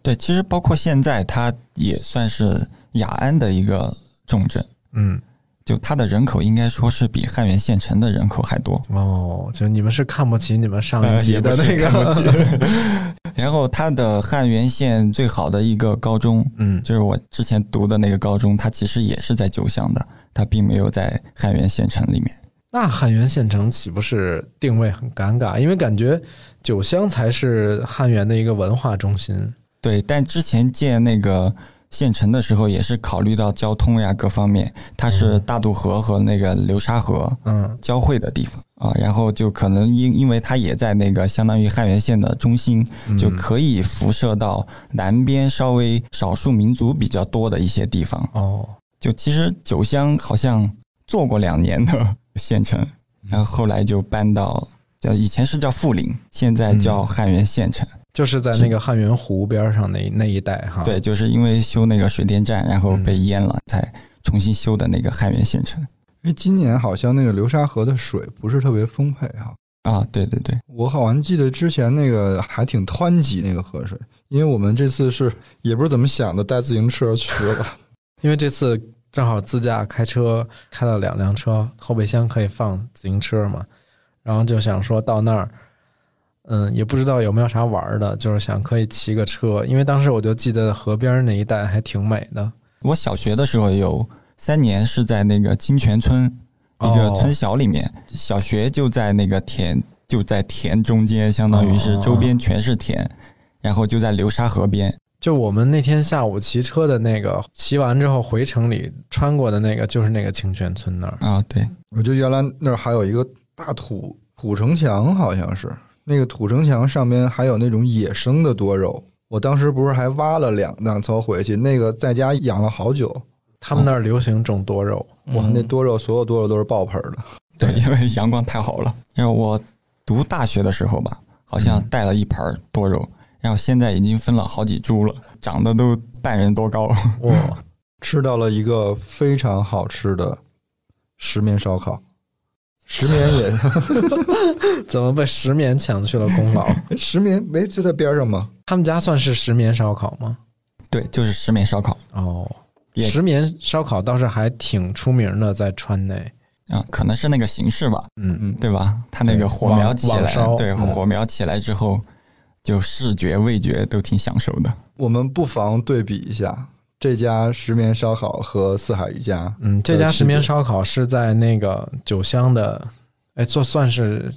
对，其实包括现在，它也算是雅安的一个重镇，嗯，就它的人口应该说是比汉源县城的人口还多。哦，就你们是看不起你们上一呃级的那个，然后它的汉源县最好的一个高中，嗯，就是我之前读的那个高中，它其实也是在九乡的，它并没有在汉源县城里面。那汉源县城岂不是定位很尴尬？因为感觉九乡才是汉源的一个文化中心。对，但之前建那个县城的时候，也是考虑到交通呀各方面，它是大渡河和那个流沙河嗯交汇的地方啊，然后就可能因因为它也在那个相当于汉源县的中心，嗯就可以辐射到南边稍微少数民族比较多的一些地方。哦，就其实九乡好像做过两年的 县城，然后后来就搬到叫以前是叫富林，现在叫汉源县城。就是在那个汉源湖边上那那一带哈。对，，就是因为修那个水电站，然后被淹了，才重新修的那个汉源县城。因为今年好像那个流沙河的水不是特别丰沛哈、啊，对对对，我好像记得之前那个还挺湍急那个河水，因为我们这次是也不是怎么想的，带自行车去了。因为这次正好自驾开车开了两辆车，后备箱可以放自行车嘛，然后就想说到那儿，嗯，也不知道有没有啥玩儿的，就是想可以骑个车，因为当时我就记得河边那一带还挺美的。我小学的时候有三年是在那个清泉村一个哦村小里面，小学就在那个田，就在田中间，相当于是周边全是田，然后就在流沙河边。就我们那天下午骑车的那个，骑完之后回城里穿过的那个，就是那个清泉村那儿。啊，对，我觉得原来那儿还有一个大土土城墙，好像是那个土城墙上面还有那种野生的多肉。我当时不是还挖了两两槽回去，那个在家养了好久。他们那儿流行种多肉，哇，嗯那多肉所有多肉都是爆盆儿的。对，因为阳光太好了。因为我读大学的时候吧，好像带了一盆儿多肉，然后现在已经分了好几株了，长得都半人多高。哇，吃到了一个非常好吃的石棉烧烤，石棉也 怎么被石棉抢去了功劳？石棉没就在边上吗？他们家算是石棉烧烤吗？对，就是石棉烧烤哦，石棉烧烤倒是还挺出名的，在川内。啊，可能是那个形式吧，嗯，嗯，对吧？它那个火苗起来，对，嗯火苗起来之后，就视觉、味觉都挺享受的。我们不妨对比一下这家石棉烧烤和四海一家。嗯，这家石棉烧烤是在那个九乡的，哎，做算是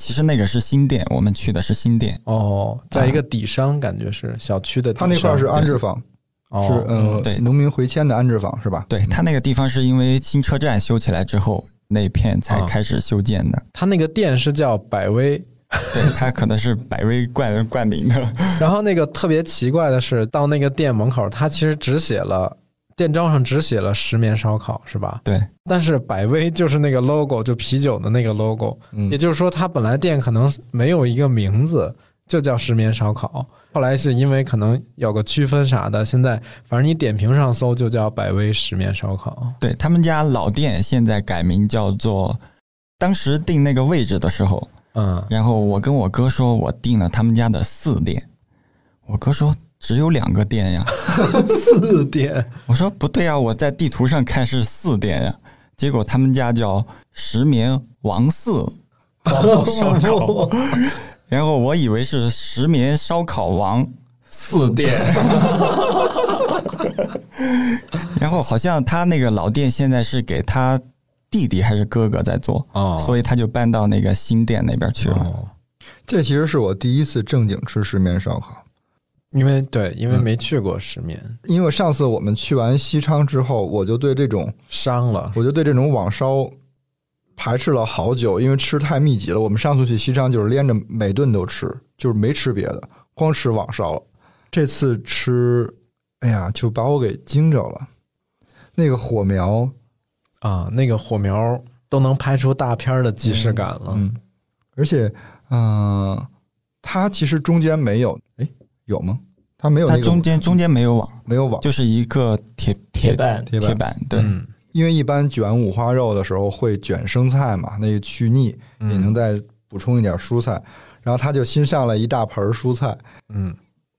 其实那个是新店，我们去的是新店。哦，在一个底商，感觉是小区的底商。他那块儿是安置房，哦是呃对农民回迁的安置房是吧？对，他那个地方是因为新车站修起来之后，那片才啊开始修建的。他那个店是叫百威，对，它可能是百威冠冠名的。然后那个特别奇怪的是，到那个店门口，他其实只写了店招上只写了石棉烧烤，是吧？对，但是百威就是那个 logo，就啤酒的那个 logo，嗯也就是说，它本来店可能没有一个名字，就叫石棉烧烤。后来是因为可能有个区分啥的，现在反正你点评上搜就叫百威石棉烧烤。对他们家老店现在改名叫做，当时定那个位置的时候，嗯，然后我跟我哥说，我订了他们家的四店，我哥说只有两个店呀，四店。我说不对啊，我在地图上看是四店呀，结果他们家叫石棉王四烧烤，然后我以为是石棉烧烤王。四店，然后好像他那个老店现在是给他弟弟还是哥哥在做，哦，所以他就搬到那个新店那边去了。哦，这其实是我第一次正经吃石棉烧烤，因为对，因为嗯没去过石棉，因为上次我们去完西昌之后，我就对这种伤了。我就对这种网烧排斥了好久，因为吃太密集了。我们上次去西昌就是连着每顿都吃，就是没吃别的，光吃网烧了。这次吃，哎呀，就把我给惊着了。那个火苗，啊，那个火苗都能拍出大片儿的即视感了。嗯，而且，嗯、它其实中间没有，哎，有吗？它没有它那个中间中间没有网，没有网，就是一个铁铁板铁板。铁板，对，嗯，因为一般卷五花肉的时候会卷生菜嘛，那个去腻，嗯也能再补充一点蔬菜。然后他就新上了一大盆蔬菜，嗯，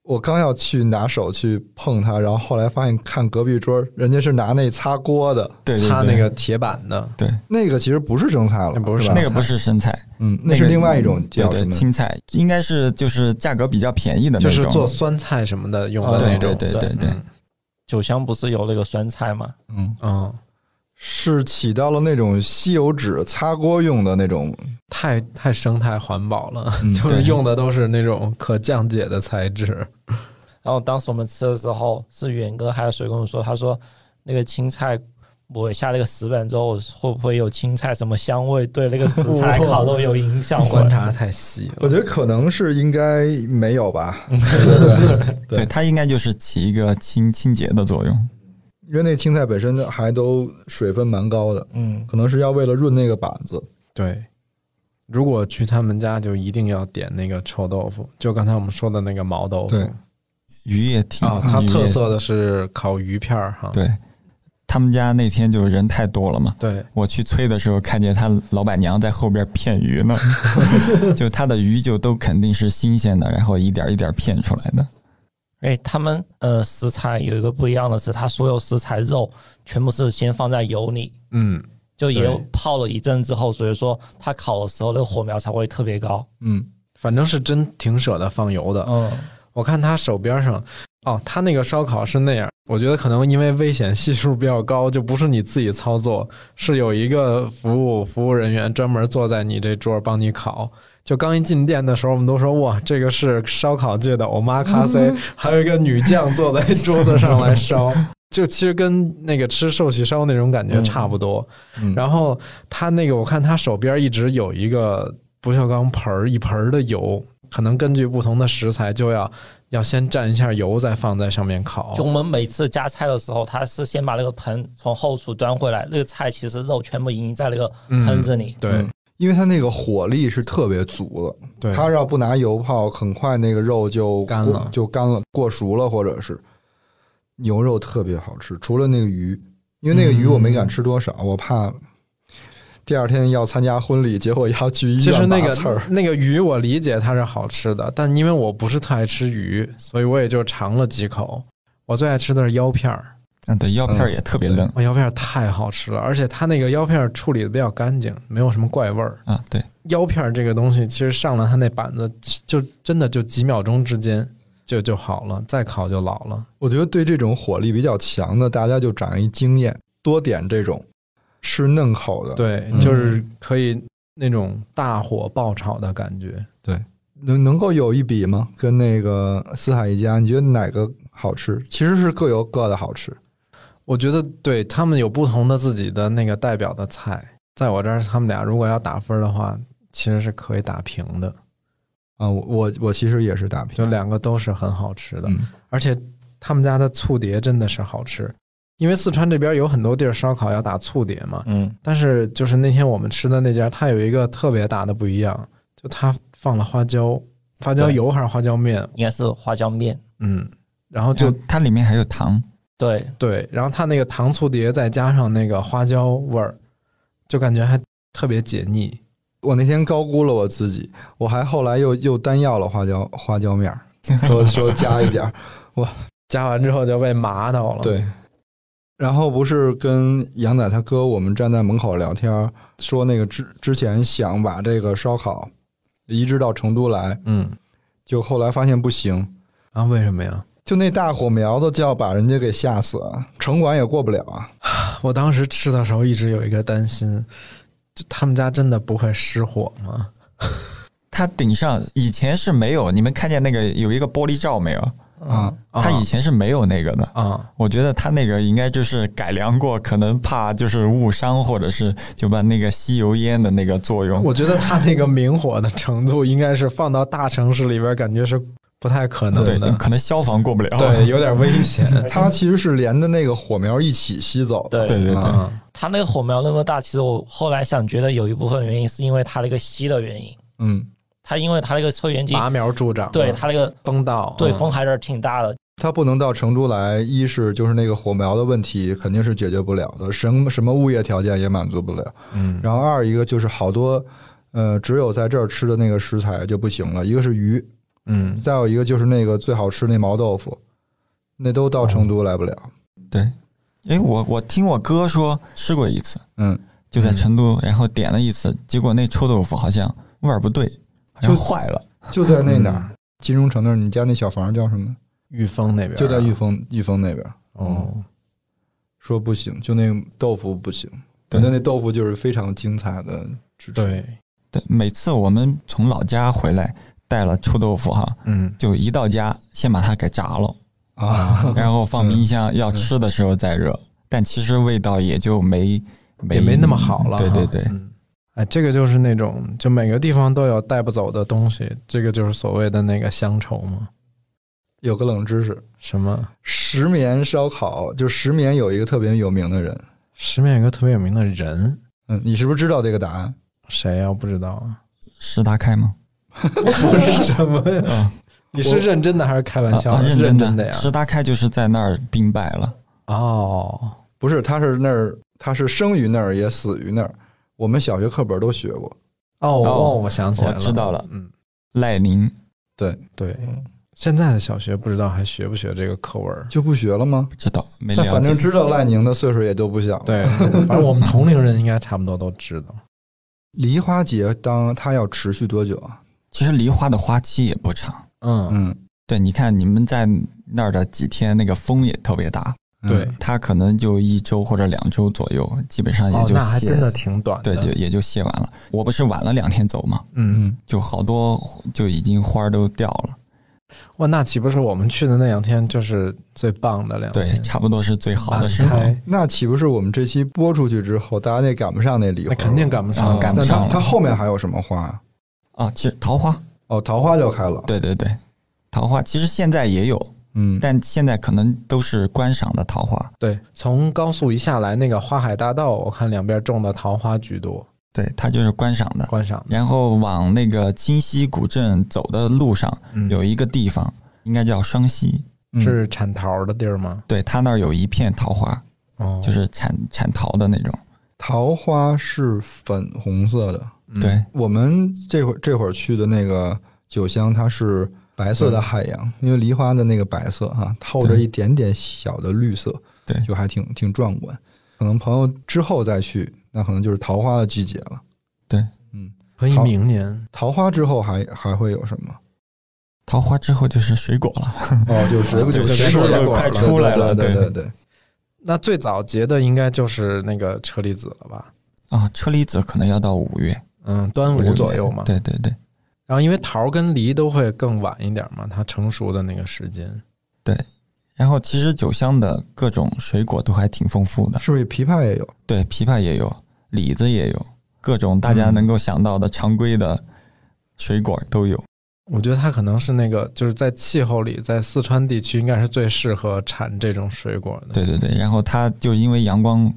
我刚要去拿手去碰它，然后后来发现看隔壁桌人家是拿那擦锅的，对对擦那个铁板的，对，那个其实不是生菜了，那不是吧？那个不是生菜，嗯，那是另外一种叫什么？青菜，应该是就是价格比较便宜的那种，就是做酸菜什么的用的哦那种。对对对对。嗯。酒香不是有那个酸菜吗？嗯，嗯，是起到了那种吸油纸擦锅用的那种，太太生态环保了，嗯 就是用的都是那种可降解的材质。然后当时我们吃的时候，是远哥还有谁跟我说，他说那个青菜抹下那个石板之后，会不会有青菜什么香味对那个食材烤肉有影响？观察太细了。我觉得可能是应该没有吧，对它应该就是起一个清清洁的作用。因为那青菜本身还都水分蛮高的，嗯，可能是要为了润那个板子。对，如果去他们家，就一定要点那个臭豆腐，就刚才我们说的那个毛豆腐对鱼也挺啊，它特色的是烤鱼片儿哈。对，他们家那天就人太多了嘛，对，我去催的时候，看见他老板娘在后边片鱼呢，就他的鱼就都肯定是新鲜的，然后一点一点片出来的。哎，他们呃食材有一个不一样的是，它所有食材肉全部是先放在油里，嗯，就油泡了一阵之后，所以说它烤的时候那个火苗才会特别高。嗯，反正是真挺舍得放油的。嗯，我看他手边上，哦，他那个烧烤是那样，我觉得可能因为危险系数比较高，就不是你自己操作，是有一个服务服务人员专门坐在你这桌帮你烤。就刚一进店的时候，我们都说哇，这个是烧烤界的欧玛咖啡，还有一个女将坐在桌子上来烧，就其实跟那个吃寿喜烧那种感觉差不多。嗯然后他那个，我看他手边一直有一个不锈钢盆儿，一盆儿的油，可能根据不同的食材，就要要先蘸一下油，再放在上面烤就。我们每次夹菜的时候，他是先把那个盆从后厨端回来，那个菜其实肉全部已经在那个盆子里。对嗯因为它那个火力是特别足的，对，它要不拿油泡，很快那个肉就干了就干了，过熟了，或者是牛肉特别好吃。除了那个鱼，因为那个鱼我没敢吃多少，我怕第二天要参加婚礼，结果要去医院其实那个拔刺儿。那个鱼，我理解它是好吃的，但因为我不是特爱吃鱼，所以我也就尝了几口。我最爱吃的是腰片儿，嗯，对，腰片儿也特别嫩我腰片儿太好吃了，而且它那个腰片儿处理的比较干净，没有什么怪味儿。啊，对，腰片儿这个东西，其实上了它那板子，就真的就几秒钟之间就就好了，再烤就老了。我觉得对这种火力比较强的，大家就长一经验，多点这种吃嫩口的，，对，嗯就是可以那种大火爆炒的感觉。对能能够有一比吗？跟那个四海一家，你觉得哪个好吃？其实是各有各的好吃。我觉得对他们有不同的自己的那个代表的菜，在我这儿，他们俩如果要打分的话，其实是可以打平的，啊，我我我其实也是打平。就，两个都是很好吃的，嗯。而且他们家的醋碟真的是好吃。因为四川这边有很多地儿烧烤要打醋碟嘛，嗯，但是就是那天我们吃的那家，它有一个特别大的不一样，就它放了花椒，花椒油还是花椒面，应该是花椒面。嗯，然后就就它里面还有糖，对，对，然后它那个糖醋碟再加上那个花椒味儿，就感觉还特别解腻。我那天高估了我自己，我还后来又又单要了花椒花椒面儿，说 说加一点儿，我加完之后就被麻到了。，对。然后不是跟杨仔他哥我们站在门口聊天儿，说那个之之前想把这个烧烤移植到成都来，嗯，就后来发现不行，啊，为什么呀？就那大火苗子就要把人家给吓死啊，城管也过不了啊。我当时吃的时候一直有一个担心，就他们家真的不会失火吗？它顶上以前是没有，你们看见那个有一个玻璃罩没有？啊，它以前是没有那个的。啊，我觉得它那个应该就是改良过，可能怕就是误伤，或者是就把那个吸油烟的那个作用。我觉得它那个明火的程度应该是放到大城市里边，感觉是不太可能，的。可能消防过不了。对，有点危险。它其实是连着那个火苗一起吸走的。对对对它那个火苗那么大，其实我后来想，觉得有一部分原因是因为它那个吸的原因。嗯，它因为它那个抽油烟机，拔苗助长，对它那个风道，对嗯风还是挺大的。它不能到成都来，一是就是那个火苗的问题肯定是解决不了的，什么什么物业条件也满足不了。嗯，然后二一个就是好多，呃，只有在这儿吃的那个食材就不行了，一个是鱼，嗯，再有一个就是那个最好吃那毛豆腐，那都到成都来不了。对，因为我我听我哥说吃过一次，嗯，就在成都，然后点了一次，结果那臭豆腐好像味儿不对，好像就坏了。就在那哪儿，金融城那儿，你家那小房叫什么？玉峰那边就在玉峰玉峰那边。哦，说不行，就那豆腐不行。对那那豆腐就是非常精彩的。对，对，每次我们从老家回来带了臭豆腐哈，嗯，就一到家先把它给炸了，啊，然后放冰箱，要吃的时候再热。但其实味道也就没没也没那么好了。对对对，嗯，哎，这个就是那种，就每个地方都有带不走的东西，这个就是所谓的那个乡愁嘛。有个冷知识，什么？石棉烧烤，就石棉有一个特别有名的人，石棉有个特别有名的人，嗯，你是不是知道这个答案？谁呀、我不知道啊。石达开吗？不是什么呀？啊，你是认真的还是开玩笑？啊认认真的呀？石达开就是在那儿兵败了。哦，不是，他是那儿，他是生于那儿，也死于那儿。我们小学课本都学过。哦，哦哦，我想起来了，我知道了嗯，赖宁对，对，嗯，现在的小学不知道还学不学这个课文？就不学了吗？不知道没但了解。反正知道赖宁的岁数也都不小。，对，反正我们同龄人应该差不多都知道。梨花节当它要持续多久啊？其实梨花的花期也不长。嗯，嗯，对，你看你们在那儿的几天，那个风也特别大，嗯对，它可能就一周或者两周左右，基本上也哦，就谢那还真的挺短对，就也就谢完了。我不是晚了两天走嘛，嗯，嗯，就好多就已经花儿都掉了。哇，那岂不是我们去的那两天就是最棒的两天对，差不多是最好的时候。那岂不是我们这期播出去之后，大家那赶不上那梨花？那肯定赶不上，嗯赶不上了它后面还有什么花啊？啊，其实桃花，哦，桃花就开了。对对对，桃花其实现在也有，嗯，但现在可能都是观赏的桃花。对，从高速一下来，那个花海大道，我看两边种的桃花居多，对，它就是观赏的。观赏。然后往那个清溪古镇走的路上，嗯有一个地方，应该叫双溪，嗯是产桃的地儿吗？对，它那儿有一片桃花，哦，就是产产桃的那种。桃花是粉红色的。嗯对，我们这会儿这会儿去的那个酒乡，它是白色的海洋，因为梨花的那个白色哈、透着一点点小的绿色，对就还挺挺壮观。可能朋友之后再去，那可能就是桃花的季节了。对，嗯，可以明年。桃花之后还还会有什么？桃花之后就是水果了。哦，就水果对就就吃了，就快对出来了对对对对。那最早结的应该就是那个车厘子了吧？啊，车厘子可能要到五月，嗯，端午左右嘛。。对对对然后因为桃跟梨都会更晚一点嘛，它成熟的那个时间。对然后其实酒乡的各种水果都还挺丰富的，是不是枇杷也有？对，枇杷也有，李子也有，各种大家嗯能够想到的常规的水果都有。我觉得它可能是那个，就是在气候里，在四川地区应该是最适合产这种水果的。对对对，然后它就因为阳光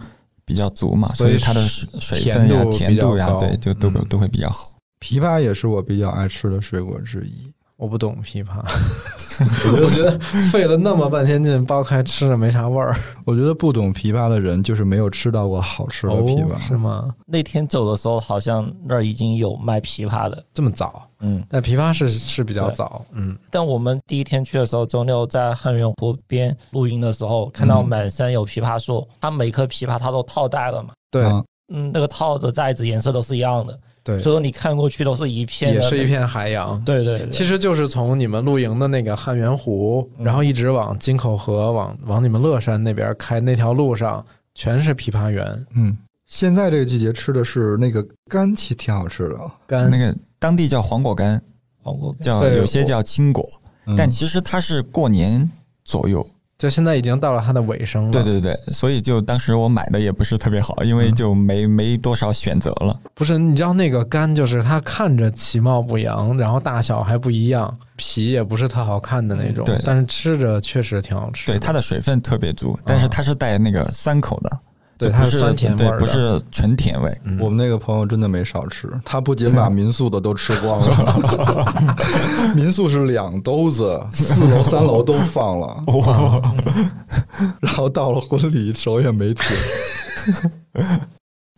比较足嘛，所以它的水水分呀、甜度呀对，就都嗯都会比较好。枇杷也是我比较爱吃的水果之一。我不懂枇杷，我就觉得费了那么半天劲剥开吃着没啥味儿。我觉得不懂枇杷的人，就是没有吃到过好吃的枇杷。哦，是吗？那天走的时候，好像那儿已经有卖枇杷的，这么早？嗯，但枇杷是是比较早，嗯，但我们第一天去的时候，周六在汉源湖边露营的时候，看到嗯满山有枇杷树，它每棵枇杷它都套袋了嘛，对、啊嗯，那个套的袋子颜色都是一样的，对，所以说你看过去都是一片，也是一，片海洋。对对对，其实就是从你们露营的那个汉源湖，嗯然后一直往金口河、往往你们乐山那边开那条路上，全是枇杷园，嗯，现在这个季节吃的是那个干，其实挺好吃的啊。干那个当地叫黄果干，黄果干对叫有些叫青果，嗯但其实它是过年左右。就现在已经到了它的尾声了。对对对，所以就当时我买的也不是特别好，因为嗯就没没多少选择了。不是，你知道那个干，就是它看着其貌不扬，然后大小还不一样，皮也不是特好看的那种，对但是吃着确实挺好吃。对，它的水分特别足，但是它是带那个酸口的，对它是酸甜味儿，的不是纯甜味。嗯我们那个朋友真的没少吃，他不仅把民宿的都吃光了，民宿是两兜子，四楼、三楼都放了，哇，然后到了婚礼手也没停。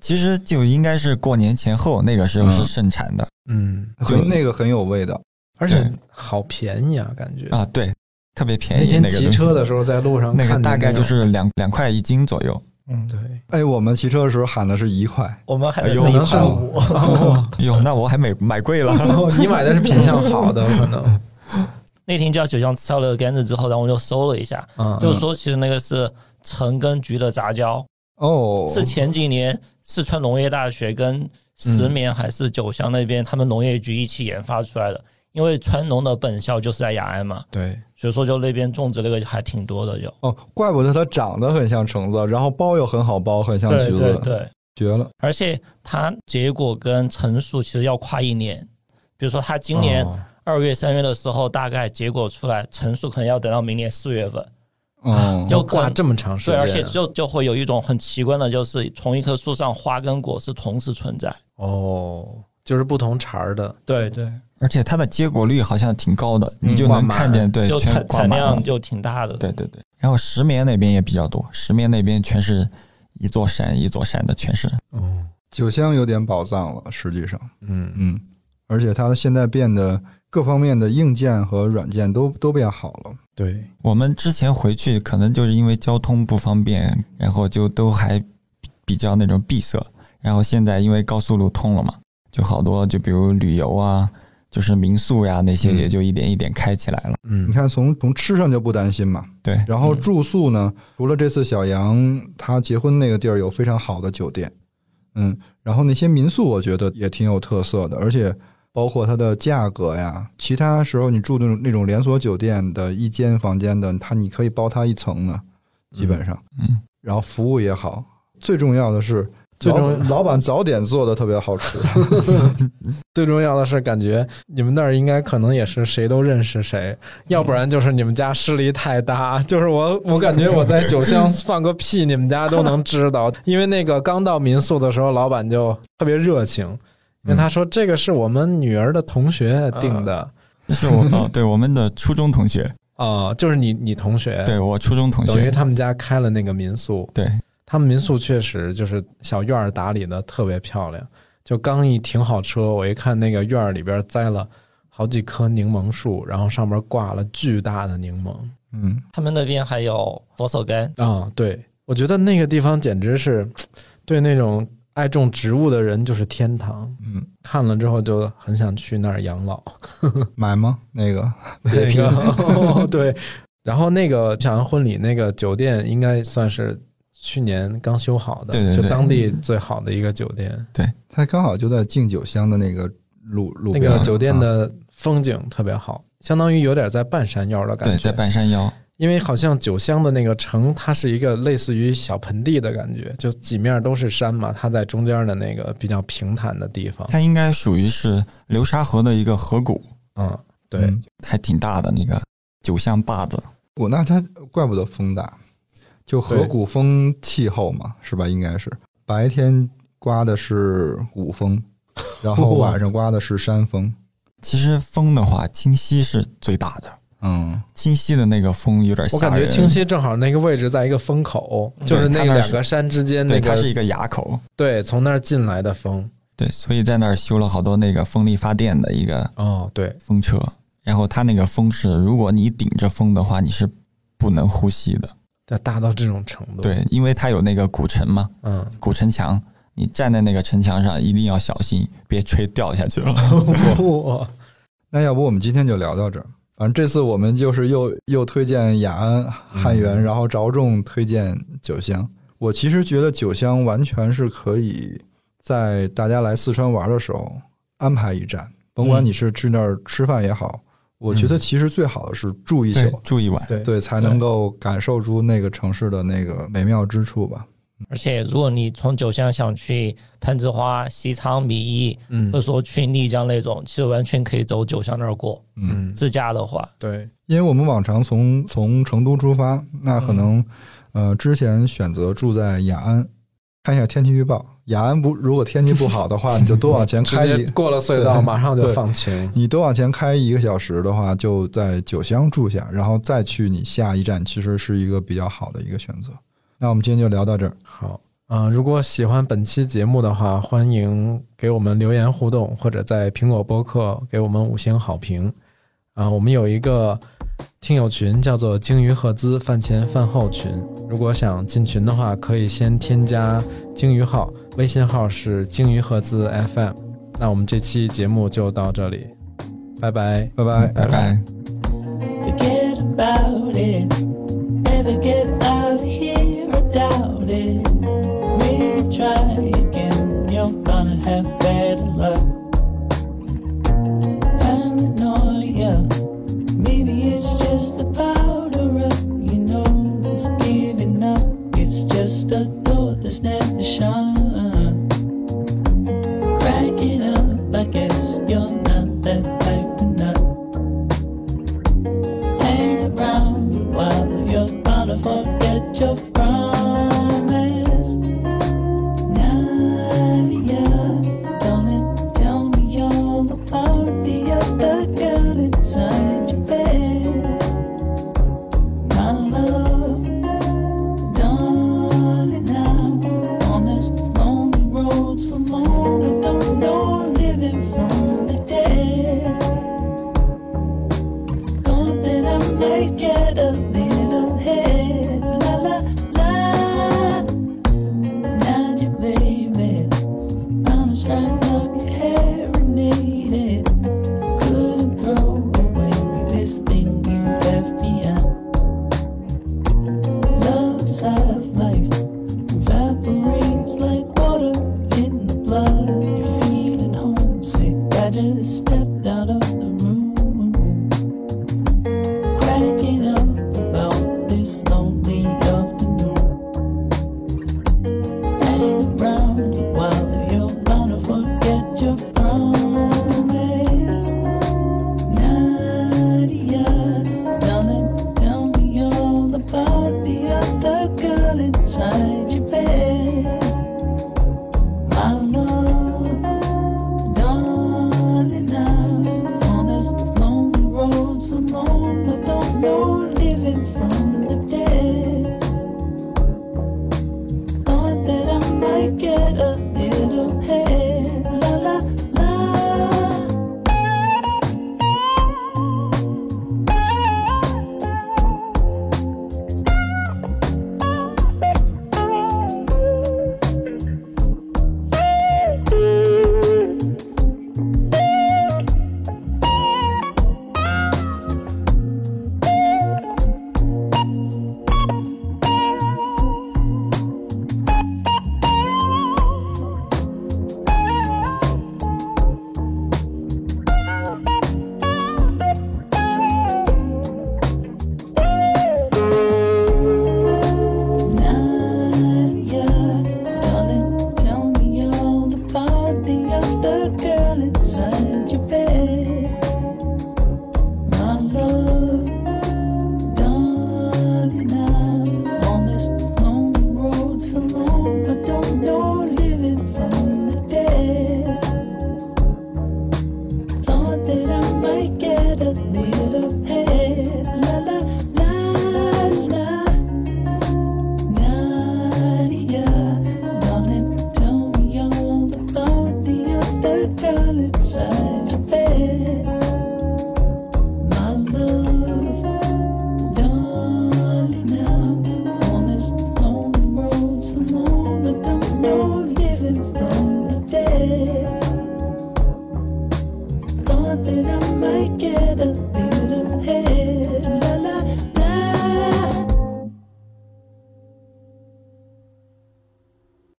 其实就应该是过年前后那个时候是嗯盛产的嗯，很那个很有味道，而且好便宜啊，感觉。啊，对，特别便宜。骑车的时候在路上那看大概就是两两块一斤左右。嗯，对，哎，我们骑车的时候喊的是一块，我们还哎呦得是一可能是块五。哟，那我还买买贵了。你买的是品相好的，可能。那天叫九香吃到了杆子之后，然后我就搜了一下，嗯，就是说其实那个是橙跟橘的杂交，哦，是前几年四川农业大学跟石棉还是九乡那边他们农业局一起研发出来的。因为川农的本校就是在雅安嘛，对，所以说就那边种植那个还挺多的，就。哦，怪不得它长得很像橙子，然后包又很好包，很像橘子，对对，绝了。而且它结果跟成熟其实要跨一年，比如说它今年哦。二月、三月的时候，大概结果出来，成熟可能要等到明年四月份。嗯，就要挂这么长时间。对，间，而且就就会有一种很奇怪的，就是同一棵树上花跟果是同时存在。哦，就是不同茬儿的。对对，而且它的结果率好像挺高的，你就能看见，对，就产产量就挺大的。对对对。然后石棉那边也比较多，石棉那边全是一座山一座山的，全是。嗯，酒香有点宝藏了，实际上，嗯嗯，而且它现在变得各方面的硬件和软件都都变好了。对，我们之前回去可能就是因为交通不方便，然后就都还比比较那种闭塞。然后现在因为高速路通了嘛，就好多就比如旅游啊，就是民宿呀那些嗯也就一点一点开起来了。嗯你，看从，从吃上就不担心嘛。对，然后住宿呢，除了这次小杨他结婚那个地儿有非常好的酒店，嗯，然后那些民宿我觉得也挺有特色的，而且包括它的价格呀，其他时候你住那种那种连锁酒店的一间房间的，它你可以包它一层呢，基本上，嗯，然后服务也好，最重要的是。老最重老板早点做的特别好吃，最重要的是，感觉你们那儿应该可能也是谁都认识谁，要不然就是你们家势力太大。就是我，我感觉我在酒香放个屁，你们家都能知道。因为那个刚到民宿的时候，老板就特别热情，因为他说这个是我们女儿的同学订的。这是我哦，对我们的初中同学，哦，就是你你同学，对我初中同学，等于他们家开了那个民宿，对，他们民宿确实就是小院儿打理的特别漂亮。就刚一停好车，我一看那个院儿里边栽了好几棵柠檬树，然后上面挂了巨大的柠檬。嗯，他们那边还有佛手柑，啊、对，我觉得那个地方简直是对那种爱种植物的人就是天堂。嗯，看了之后就很想去那儿养老。买吗？那个 那个、哦 对，然后那个小杨婚礼那个酒店应该算是去年刚修好的，对对对。就当地最好的一个酒店。对它刚好就在敬酒乡的那个路路边。那个酒店啊的风景特别好，相当于有点在半山腰的感觉。对，在半山腰，因为好像酒乡的那个城，它是一个类似于小盆地的感觉，就几面都是山嘛，它在中间的那个比较平坦的地方。它应该属于是流沙河的一个河谷，嗯，对，嗯。还挺大的那个酒乡坝子。我那它怪不得风大，就河谷风气候嘛，是吧？应该是白天刮的是谷风，然后晚上刮的是山风。其实风的话，清溪是最大的，嗯，清溪的那个风有点吓我人。感觉清溪正好那个位置在一个风口，就是那两个山之间对，那个它是一个垭口，对从那儿进来的风。对，所以在那儿修了好多那个风力发电的一个哦，对，风车。然后它那个风是，如果你顶着风的话，你是不能呼吸的。要大到这种程度。，对，因为它有那个古城嘛，嗯，古城墙，你站在那个城墙上一定要小心，别吹掉下去了。哇，那要不我们今天就聊到这儿。反正这次我们就是又又推荐雅安汉源，嗯然后着重推荐九乡。我其实觉得九乡完全是可以在大家来四川玩的时候安排一站，甭管嗯你是去那儿吃饭也好，我觉得其实最好的是住一对宿，，住一晚。对对，才能够感受出那个城市的那个美妙之处吧。而且如果你从九乡想去攀枝花、西昌、米易，嗯或者说去丽江那种，其实完全可以走九乡那儿过。嗯，嗯，自驾的话，对，因为我们往常从从成都出发，那可能、呃之前选择住在雅安，看一下天气预报。雅安不如果天气不好的话，你就多往前开一，过了隧道马上就放晴。你多往前开一个小时的话，就在九乡住下，然后再去你下一站，其实是一个比较好的一个选择。那我们今天就聊到这儿，好，啊、如果喜欢本期节目的话，欢迎给我们留言互动，或者在苹果播客给我们五星好评。啊、我们有一个听友群，叫做“鲸鱼赫兹饭前饭后群”。如果想进群的话，可以先添加鲸鱼号，微信号是鲸鱼赫兹 FM。那我们这期节目就到这里，拜拜。拜拜。拜拜。